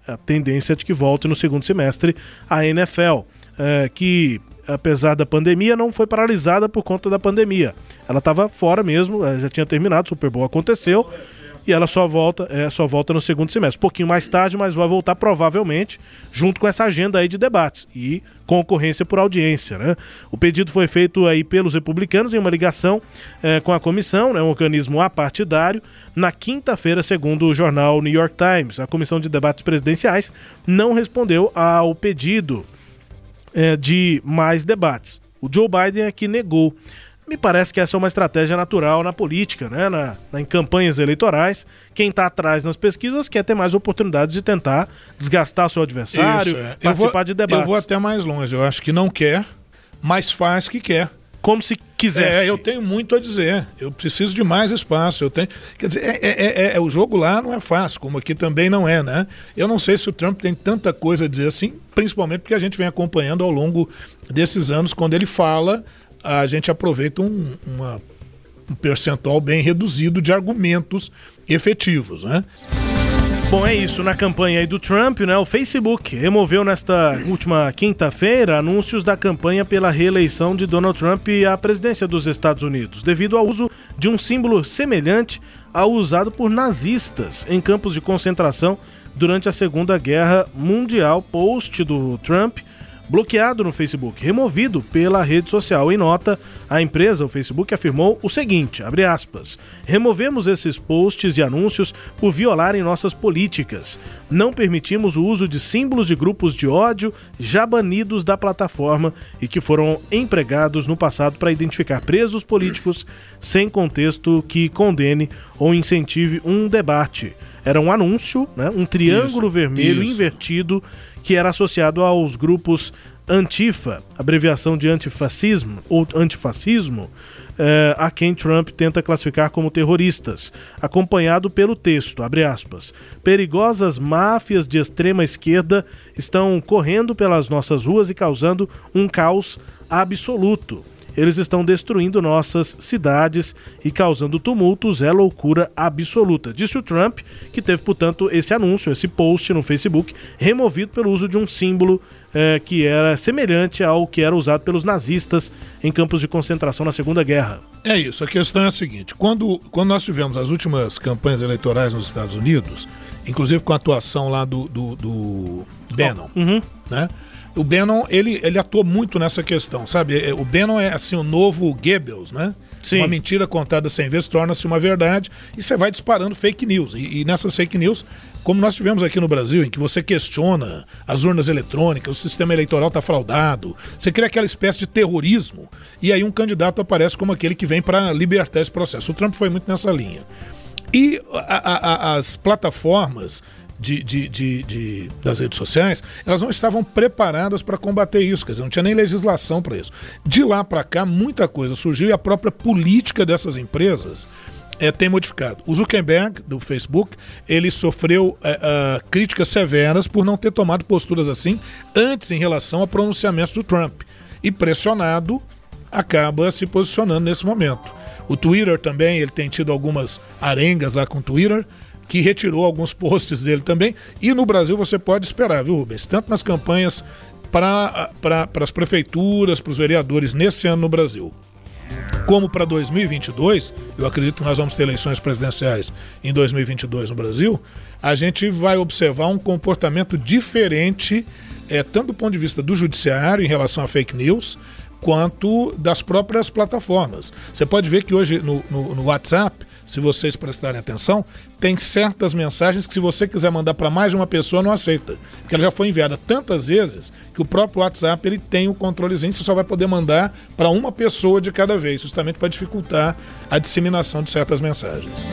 A tendência é de que volte no segundo semestre a NFL, eh, que apesar da pandemia, não foi paralisada por conta da pandemia. Ela estava fora mesmo, já tinha terminado, o Super Bowl aconteceu e ela só volta, é, só volta no segundo semestre. Um pouquinho mais tarde, mas vai voltar provavelmente junto com essa agenda aí de debates e concorrência por audiência, né? O pedido foi feito aí pelos republicanos em uma ligação é, com a comissão, né, um organismo apartidário, na quinta-feira, segundo o jornal New York Times. A comissão de debates presidenciais não respondeu ao pedido é, de mais debates. O Joe Biden é que negou. Me parece que essa é uma estratégia natural na política, né? na, na em campanhas eleitorais. Quem está atrás nas pesquisas quer ter mais oportunidades de tentar desgastar seu adversário, Isso, é. participar vou, de debates. Eu vou até mais longe. Eu acho que não quer, mas faz que quer. Como se quisesse. É, eu tenho muito a dizer. Eu preciso de mais espaço. Eu tenho. Quer dizer, é, é, é, é, o jogo lá não é fácil, como aqui também não é, né? Eu não sei se o Trump tem tanta coisa a dizer assim, principalmente porque a gente vem acompanhando ao longo desses anos, quando ele fala, a gente aproveita um, uma, um percentual bem reduzido de argumentos efetivos, né? Bom, é isso. Na campanha aí do Trump, né, o Facebook removeu nesta última quinta-feira anúncios da campanha pela reeleição de Donald Trump à presidência dos Estados Unidos, devido ao uso de um símbolo semelhante ao usado por nazistas em campos de concentração durante a Segunda Guerra Mundial. Post do Trump bloqueado no Facebook, removido pela rede social. Em nota, a empresa, o Facebook, afirmou o seguinte, aspas, removemos esses posts e anúncios por violarem nossas políticas. Não permitimos o uso de símbolos de grupos de ódio já banidos da plataforma e que foram empregados no passado para identificar presos políticos sem contexto que condene ou incentive um debate. Era um anúncio, né, um triângulo Isso, vermelho isso. invertido que era associado aos grupos Antifa, abreviação de antifascismo ou antifascismo, eh, a quem Trump tenta classificar como terroristas, acompanhado pelo texto, aspas, perigosas máfias de extrema esquerda estão correndo pelas nossas ruas e causando um caos absoluto. Eles estão destruindo nossas cidades e causando tumultos, é loucura absoluta. Disse o Trump, que teve, portanto, esse anúncio, esse post no Facebook, removido pelo uso de um símbolo eh, que era semelhante ao que era usado pelos nazistas em campos de concentração na Segunda Guerra. É isso, a questão é a seguinte: quando, quando nós tivemos as últimas campanhas eleitorais nos Estados Unidos, inclusive com a atuação lá do, do, do Bannon, Uhum. né? O Bannon, ele, ele atuou muito nessa questão, sabe? É, O Bannon é assim o novo Goebbels, né? Sim. Uma mentira contada 100 vezes torna-se uma verdade e você vai disparando fake news. E, e nessas fake news, como nós tivemos aqui no Brasil, em que você questiona as urnas eletrônicas, o sistema eleitoral está fraudado, você cria aquela espécie de terrorismo e aí um candidato aparece como aquele que vem para libertar esse processo. O Trump foi muito nessa linha. E a- a- a- as plataformas de, de- de- de- das redes sociais, elas não estavam preparadas para combater isso, quer dizer, não tinha nem legislação para isso. De lá para cá, muita coisa surgiu e a própria política dessas empresas eh, tem modificado. O Zuckerberg, do Facebook, ele sofreu eh, ah, críticas severas por não ter tomado posturas assim antes em relação a pronunciamentos do Trump. E pressionado, acaba se posicionando nesse momento. O Twitter também, ele tem tido algumas arengas lá com o Twitter, que retirou alguns posts dele também. E no Brasil você pode esperar, viu, Rubens? Tanto nas campanhas para as prefeituras, para os vereadores nesse ano no Brasil, como para 2022, eu acredito que nós vamos ter eleições presidenciais em 2022 no Brasil, a gente vai observar um comportamento diferente, é, tanto do ponto de vista do judiciário em relação a fake news, quanto das próprias plataformas. Você pode ver que hoje no, no- no WhatsApp, se vocês prestarem atenção, tem certas mensagens que se você quiser mandar para mais de uma pessoa não aceita, porque ela já foi enviada tantas vezes que o próprio WhatsApp ele tem o controlezinho, você só vai poder mandar para uma pessoa de cada vez, justamente para dificultar a disseminação de certas mensagens.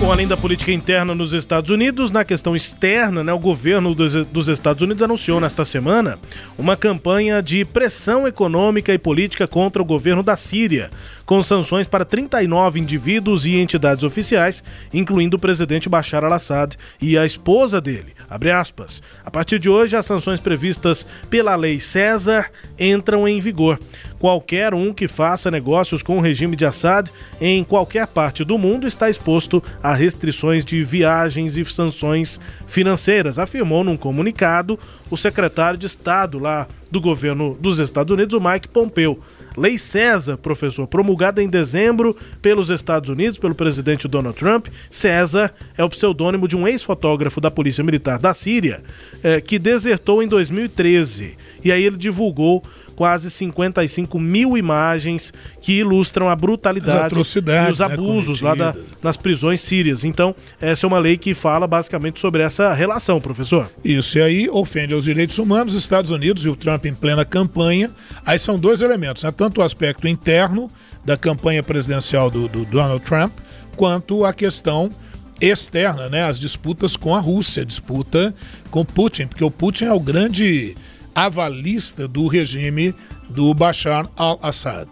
Bom, além da política interna nos Estados Unidos, na questão externa, né, o governo dos, dos Estados Unidos anunciou nesta semana uma campanha de pressão econômica e política contra o governo da Síria, com sanções para 39 indivíduos e entidades oficiais, incluindo o presidente Bashar al-Assad e a esposa dele. A partir de hoje, as sanções previstas pela Lei César entram em vigor. Qualquer um que faça negócios com o regime de Assad em qualquer parte do mundo está exposto a restrições de viagens e sanções financeiras, afirmou num comunicado o secretário de Estado lá do governo dos Estados Unidos, o Mike Pompeo. Lei César, professor, promulgada em dezembro pelos Estados Unidos, pelo presidente Donald Trump. César é o pseudônimo de um ex-fotógrafo da Polícia Militar da Síria, eh, que desertou em 2013. E aí ele divulgou quase 55 mil imagens que ilustram a brutalidade e os né, abusos lá da- nas prisões sírias. Então, essa é uma lei que fala basicamente sobre essa relação, professor. Isso, e aí ofende aos direitos humanos, os Estados Unidos e o Trump em plena campanha. Aí são dois elementos, né? tanto o aspecto interno da campanha presidencial do, do Donald Trump, quanto a questão externa, né? as disputas com a Rússia, disputa com Putin, porque o Putin é o grande avalista do regime do Bashar al-Assad.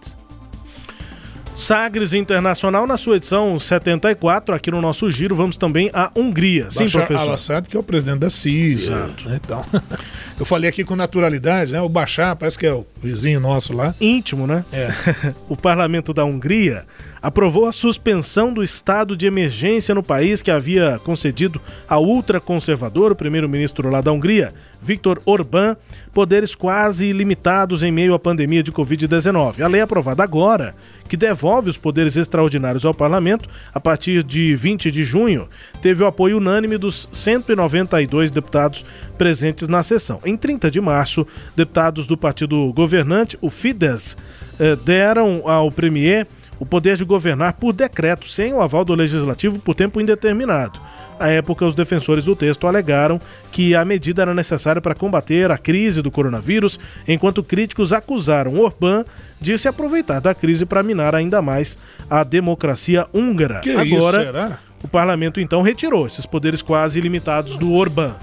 Sagres Internacional, na sua edição 74, aqui no nosso giro, vamos também à Hungria. Sim, Bashar professor. al-Assad, que é o presidente da Síria. né, Então, eu falei aqui com naturalidade, né? O Bashar parece que é o vizinho nosso lá. íntimo, né? o parlamento da Hungria aprovou a suspensão do estado de emergência no país que havia concedido ao ultraconservador, o primeiro-ministro lá da Hungria, Viktor Orbán, poderes quase ilimitados em meio à pandemia de Covid-19. A lei aprovada agora, que devolve os poderes extraordinários ao parlamento, a partir de 20 de junho, teve o apoio unânime dos 192 deputados presentes na sessão. Em 30 de março, deputados do partido governante, o Fidesz, eh, deram ao premier o poder de governar por decreto, sem o aval do legislativo por tempo indeterminado. À época, os defensores do texto alegaram que a medida era necessária para combater a crise do coronavírus, enquanto críticos acusaram Orbán de se aproveitar da crise para minar ainda mais a democracia húngara. Que Agora, isso, será? O parlamento então retirou esses poderes quase ilimitados do Orbán.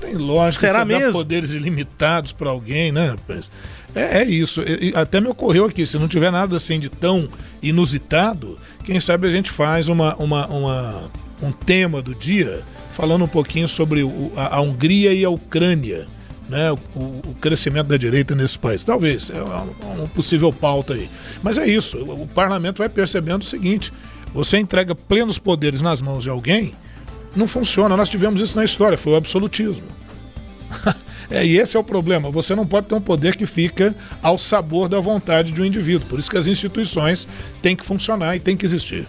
tem lógica. Será você mesmo? poderes ilimitados para alguém, né, rapaz? É, é isso. E até me ocorreu aqui, se não tiver nada assim de tão inusitado, quem sabe a gente faz uma, uma, uma- um tema do dia falando um pouquinho sobre o- a, a Hungria e a Ucrânia. Né, o, o crescimento da direita nesse país. Talvez, é uma, uma possível pauta aí. Mas é isso, o, o parlamento vai percebendo o seguinte: você entrega plenos poderes nas mãos de alguém, não funciona. Nós tivemos isso na história, foi o absolutismo. É, e esse é o problema. Você não pode ter um poder que fica ao sabor da vontade de um indivíduo. Por isso que as instituições têm que funcionar e têm que existir.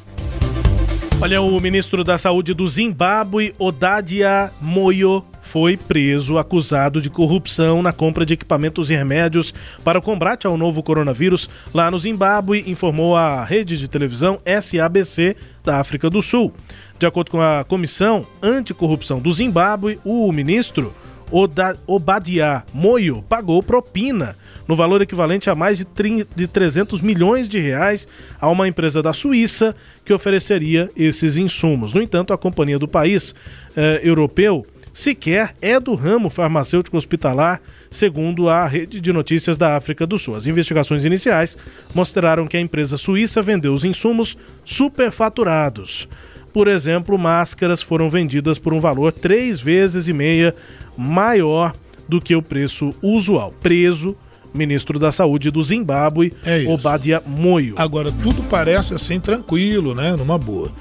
Olha, o ministro da Saúde do Zimbábue, Odadia Moyo, foi preso acusado de corrupção na compra de equipamentos e remédios para o combate ao novo coronavírus lá no Zimbábue, informou a rede de televisão SABC da África do Sul. De acordo com a Comissão Anticorrupção do Zimbábue, o ministro Oda- Obadia Moyo pagou propina no valor equivalente a mais de, 30 de 300 milhões de reais a uma empresa da Suíça que ofereceria esses insumos. No entanto, a companhia do país eh, europeu sequer é do ramo farmacêutico hospitalar, segundo a rede de notícias da África do Sul. As investigações iniciais mostraram que a empresa suíça vendeu os insumos superfaturados. Por exemplo, máscaras foram vendidas por um valor três vezes e meia maior do que o preço usual. Preso, ministro da Saúde do Zimbábue, É. Obadia Moyo. Agora, tudo parece assim tranquilo, né? Numa boa.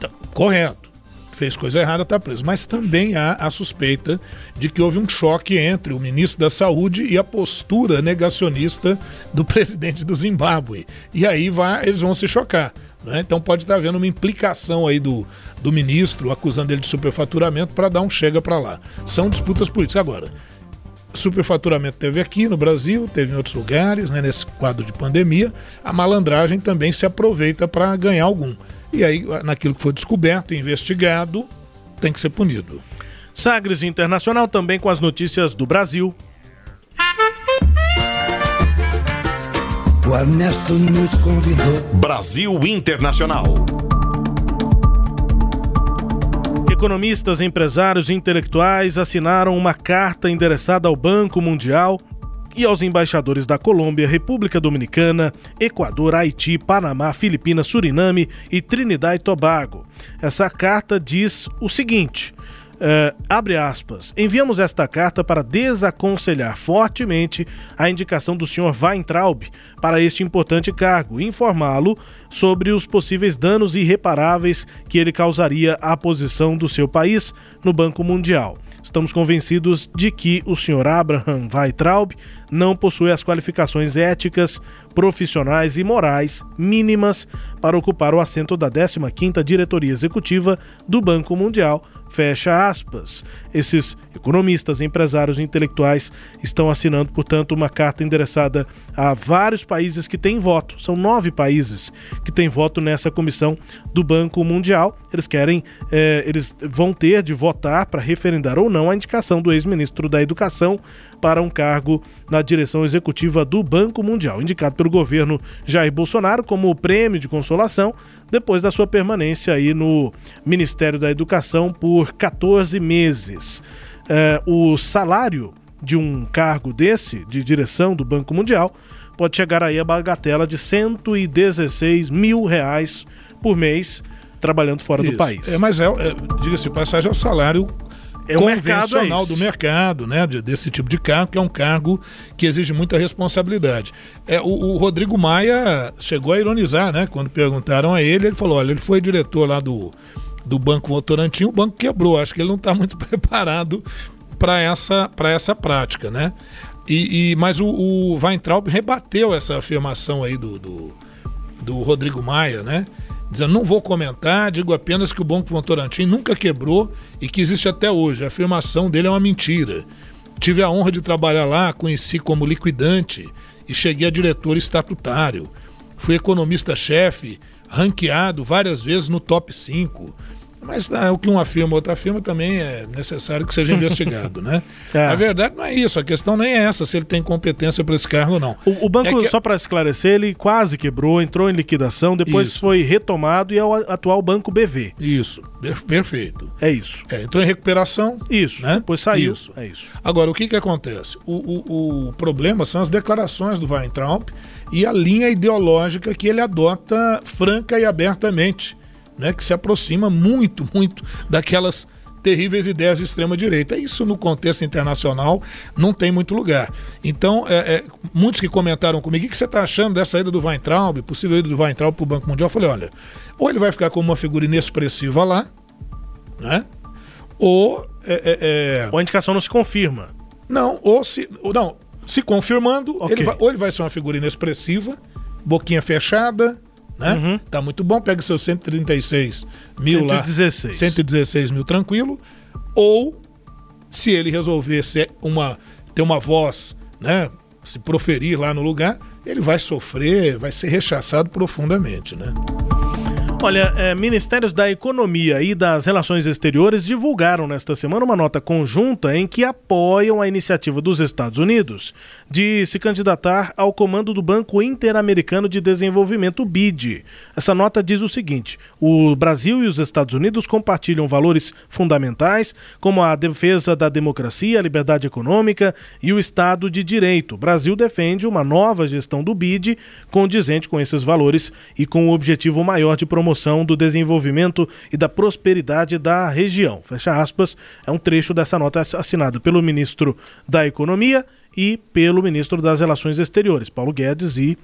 Tá, correto. Fez coisa errada, está preso. Mas também há a suspeita de que houve um choque entre o ministro da Saúde e a postura negacionista do presidente do Zimbábue. E aí vai, eles vão se chocar. né? Então pode estar havendo uma implicação aí do, do ministro acusando ele de superfaturamento para dar um chega para lá. São disputas políticas. Agora, superfaturamento teve aqui no Brasil, teve em outros lugares, né, nesse quadro de pandemia. A malandragem também se aproveita para ganhar algum. E aí, naquilo que foi descoberto, investigado, tem que ser punido. Sagres Internacional também com as notícias do Brasil. O Ernesto nos convidou. Brasil Internacional. Economistas, empresários e intelectuais assinaram uma carta endereçada ao Banco Mundial e aos embaixadores da Colômbia, República Dominicana, Equador, Haiti, Panamá, Filipinas, Suriname e Trinidad e Tobago. Essa carta diz o seguinte: é, abre aspas, enviamos esta carta para desaconselhar fortemente a indicação do Sr. Weintraub para este importante cargo e informá-lo sobre os possíveis danos irreparáveis que ele causaria à posição do seu país no Banco Mundial. Estamos convencidos de que o Sr. Abraham Weintraub não possui as qualificações éticas, profissionais e morais mínimas para ocupar o assento da 15ª Diretoria Executiva do Banco Mundial, fecha aspas. Esses economistas, empresários e intelectuais estão assinando, portanto, uma carta endereçada a vários países que têm voto. São nove países que têm voto nessa comissão do Banco Mundial. Eles querem, eh, eles vão ter de votar para referendar ou não a indicação do ex-ministro da Educação para um cargo na direção executiva do Banco Mundial, indicado pelo governo Jair Bolsonaro como prêmio de consolação depois da sua permanência aí no Ministério da Educação por 14 meses. É, o salário de um cargo desse, de direção do Banco Mundial, pode chegar aí a bagatela de 116 mil reais por mês trabalhando fora do Isso. país. É, mas é, é, diga-se passagem, é o salário É mercado, é convencional isso. do mercado, né? de- desse tipo de cargo, que é um cargo que exige muita responsabilidade. É, o, o Rodrigo Maia chegou a ironizar, né? Quando perguntaram a ele, ele falou: olha, ele foi diretor lá do, do Banco Votorantim, o banco quebrou. Acho que ele não está muito preparado para essa, pra essa prática, né? E, e- mas o, o Weintraub rebateu essa afirmação aí do, do, do Rodrigo Maia, né? Dizendo, não vou comentar, digo apenas que o Banco Votorantim nunca quebrou e que existe até hoje. A afirmação dele é uma mentira. Tive a honra de trabalhar lá, conheci como liquidante e cheguei a diretor estatutário. Fui economista-chefe, ranqueado várias vezes no top 5. Mas ah, o que um afirma, outro afirma, também é necessário que seja investigado, né? É. A verdade não é isso, a questão nem é essa, se ele tem competência para esse cargo ou não. O, o banco, É que- só para esclarecer, ele quase quebrou, entrou em liquidação, depois Isso. foi retomado e é o atual Banco BV. Isso, per- perfeito. É isso. É, entrou em recuperação. Isso, né? depois saiu. Isso. É isso. Agora, o que, que acontece? O, o- o problema são as declarações do Weintraub e a linha ideológica que ele adota franca e abertamente, né? que se aproxima muito, muito daquelas terríveis ideias de extrema-direita. Isso, no contexto internacional, não tem muito lugar. Então, é, é, muitos que comentaram comigo, o que, você está achando dessa ida do Weintraub, possível ida do Weintraub para o Banco Mundial? Eu falei, olha, ou ele vai ficar como uma figura inexpressiva lá, né? ou... é, é, é, Ou a indicação não se confirma. não, ou se. Ou não, se confirmando, Ok. ele vai- ou ele vai ser uma figura inexpressiva, boquinha fechada, né? Uhum. Tá muito bom, pega seus 136 mil lá. 116. 116 mil tranquilo. Ou se ele resolver ser uma, ter uma voz, né? Se proferir lá no lugar, ele vai sofrer, vai ser rechaçado profundamente, né? Olha, é, ministérios da Economia e das Relações Exteriores divulgaram nesta semana uma nota conjunta em que apoiam a iniciativa dos Estados Unidos de se candidatar ao comando do Banco Interamericano de Desenvolvimento, BID. Essa nota diz o seguinte: o Brasil e os Estados Unidos compartilham valores fundamentais como a defesa da democracia, a liberdade econômica e o Estado de Direito. O Brasil defende uma nova gestão do BID condizente com esses valores e com o objetivo maior de promoção do desenvolvimento e da prosperidade da região. Fecha aspas, é um trecho dessa nota assinada pelo ministro da Economia e pelo ministro das Relações Exteriores, Paulo Guedes e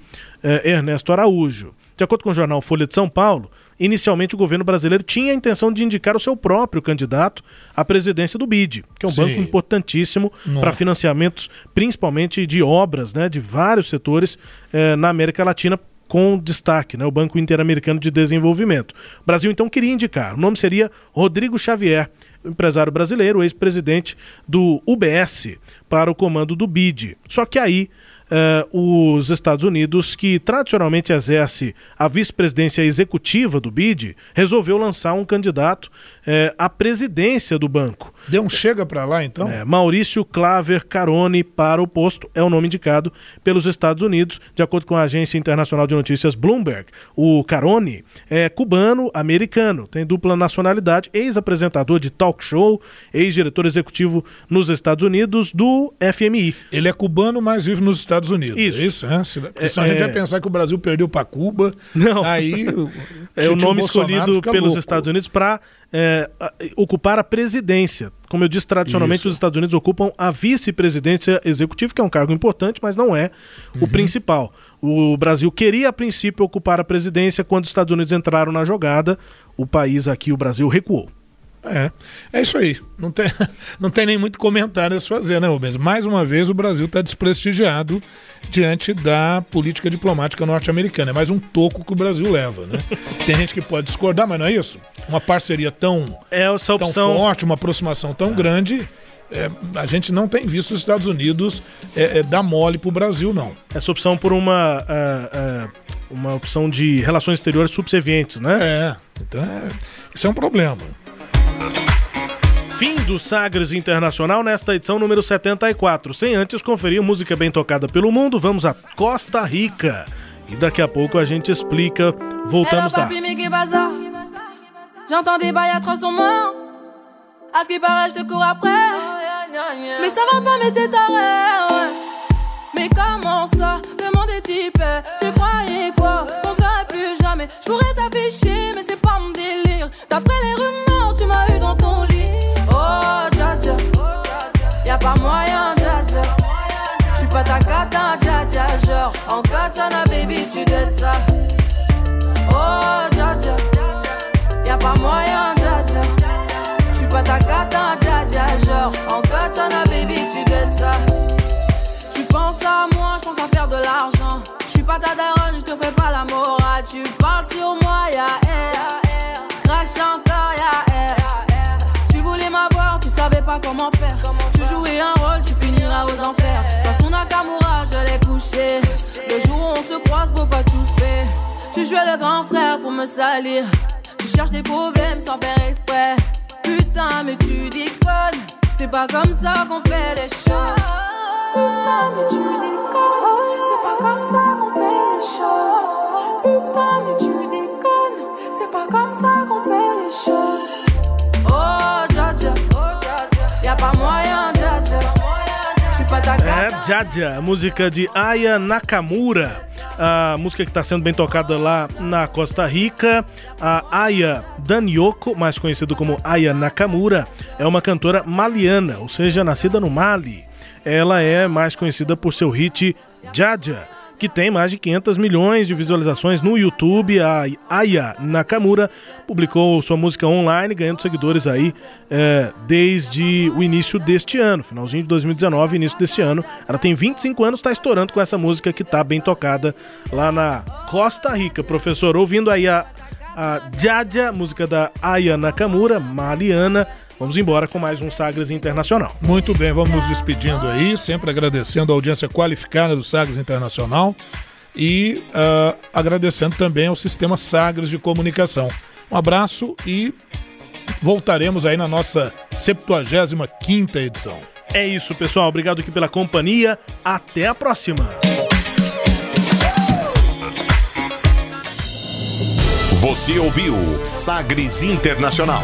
eh, Ernesto Araújo. De acordo com o jornal Folha de São Paulo, inicialmente o governo brasileiro tinha a intenção de indicar o seu próprio candidato à presidência do BID, que é um Sim. banco importantíssimo para financiamentos, principalmente de obras, né, de vários setores eh, na América Latina com destaque, né, o Banco Interamericano de Desenvolvimento. O Brasil então queria indicar, o nome seria Rodrigo Xavier, empresário brasileiro, ex-presidente do UBS, para o comando do BID. Só que aí eh, os Estados Unidos, que tradicionalmente exerce a vice-presidência executiva do BID, resolveu lançar um candidato eh, à presidência do banco. Deu um chega para lá, então? É, Maurício Claver Carone para o posto é o nome indicado pelos Estados Unidos, de acordo com a agência internacional de notícias Bloomberg. O Carone é cubano-americano, tem dupla nacionalidade, ex-apresentador de talk show, ex-diretor executivo nos Estados Unidos do FMI. Ele é cubano, mas vive nos Estados Unidos. Isso. É isso, né? Se, É, a gente é. vai pensar que o Brasil perdeu para Cuba. Não. Aí o, É o nome Bolsonaro escolhido pelos louco. Estados Unidos para ocupar a presidência. Como eu disse, tradicionalmente Isso. os Estados Unidos ocupam a vice-presidência executiva, que é um cargo importante, mas não é o Uhum. principal. O Brasil queria, a princípio, ocupar a presidência. Quando os Estados Unidos entraram na jogada, o país aqui, o Brasil, recuou. É, é isso aí. Não tem, não tem nem muito comentário a se fazer, né, Rubens? Mais uma vez o Brasil está desprestigiado diante da política diplomática norte-americana. É mais um toco que o Brasil leva, né? Tem gente que pode discordar, mas não é isso? Uma parceria tão, É tão opção. forte, uma aproximação tão grande, é, a gente não tem visto os Estados Unidos é, é, dar mole pro Brasil, não. Essa opção por uma, ah, ah, uma opção de relações exteriores subservientes, né? É, então é, isso é um problema. Fim do Sagres Internacional nesta edição número 74. Sem antes conferir música bem tocada pelo mundo, vamos a Costa Rica. E daqui a pouco a gente explica. Voltamos lá. bazar J'entends des bails à 300 morts. À ce qui paraît, je te cours après. Mais ça va pas, mais t'es taré. Mais comment ça Le monde est typé. Tu croyais quoi Qu'on plus jamais. Je pourrais t'afficher, mais c'est pas mon délire. D'après les rumeurs, tu m'as eu dans ton lit. Pas moyen, dja. J'suis pas ta cata, dja dja. Genre, en katana, baby, tu dettes ça. Oh, dja dja. Y'a pas moyen, dja dja. J'suis pas ta cata, dja dja. Genre, en katana, baby, tu dettes ça. Tu penses à moi, je pense à faire de l'argent. Je suis pas ta daronne, je te fais pas la morale. Tu parles sur moi, ya air. Crash encore, ya air. Tu voulais m'avoir, tu savais pas comment faire. Tu finiras aux enfers. Son Nakamura, je l'ai couché. Le jour où on se croise, faut pas tout faire. Tu jouais le grand frère pour me salir. Tu cherches des problèmes sans faire exprès. Putain, mais tu déconnes. C'est pas comme ça qu'on fait les choses. Putain, mais tu déconnes. C'est pas comme ça qu'on fait les choses. Putain, mais tu déconnes. C'est pas comme ça qu'on fait les choses. Oh, dja dja. Y'a pas moyen, dja É. Jaja, música de Aya Nakamura. A música que está sendo bem tocada lá na Costa Rica. A Aya Danyoko, mais conhecida como Aya Nakamura, é uma cantora maliana, ou seja, nascida no Mali. Ela é mais conhecida por seu hit Jaja, que tem mais de 500 milhões de visualizações no YouTube. A Aya Nakamura publicou sua música online, ganhando seguidores aí é, desde o início deste ano, finalzinho de 2019, início deste ano. Ela tem 25 anos, está estourando com essa música que está bem tocada lá na Costa Rica. Professor, ouvindo aí a, a música da Aya Nakamura, maliana. Vamos embora com mais um Sagres Internacional. Muito bem, vamos nos despedindo aí, sempre agradecendo a audiência qualificada do Sagres Internacional e ah, agradecendo também ao Sistema Sagres de Comunicação. Um abraço e voltaremos aí na nossa 75ª edição. É isso, pessoal. Obrigado aqui pela companhia. Até a próxima. Você ouviu Sagres Internacional.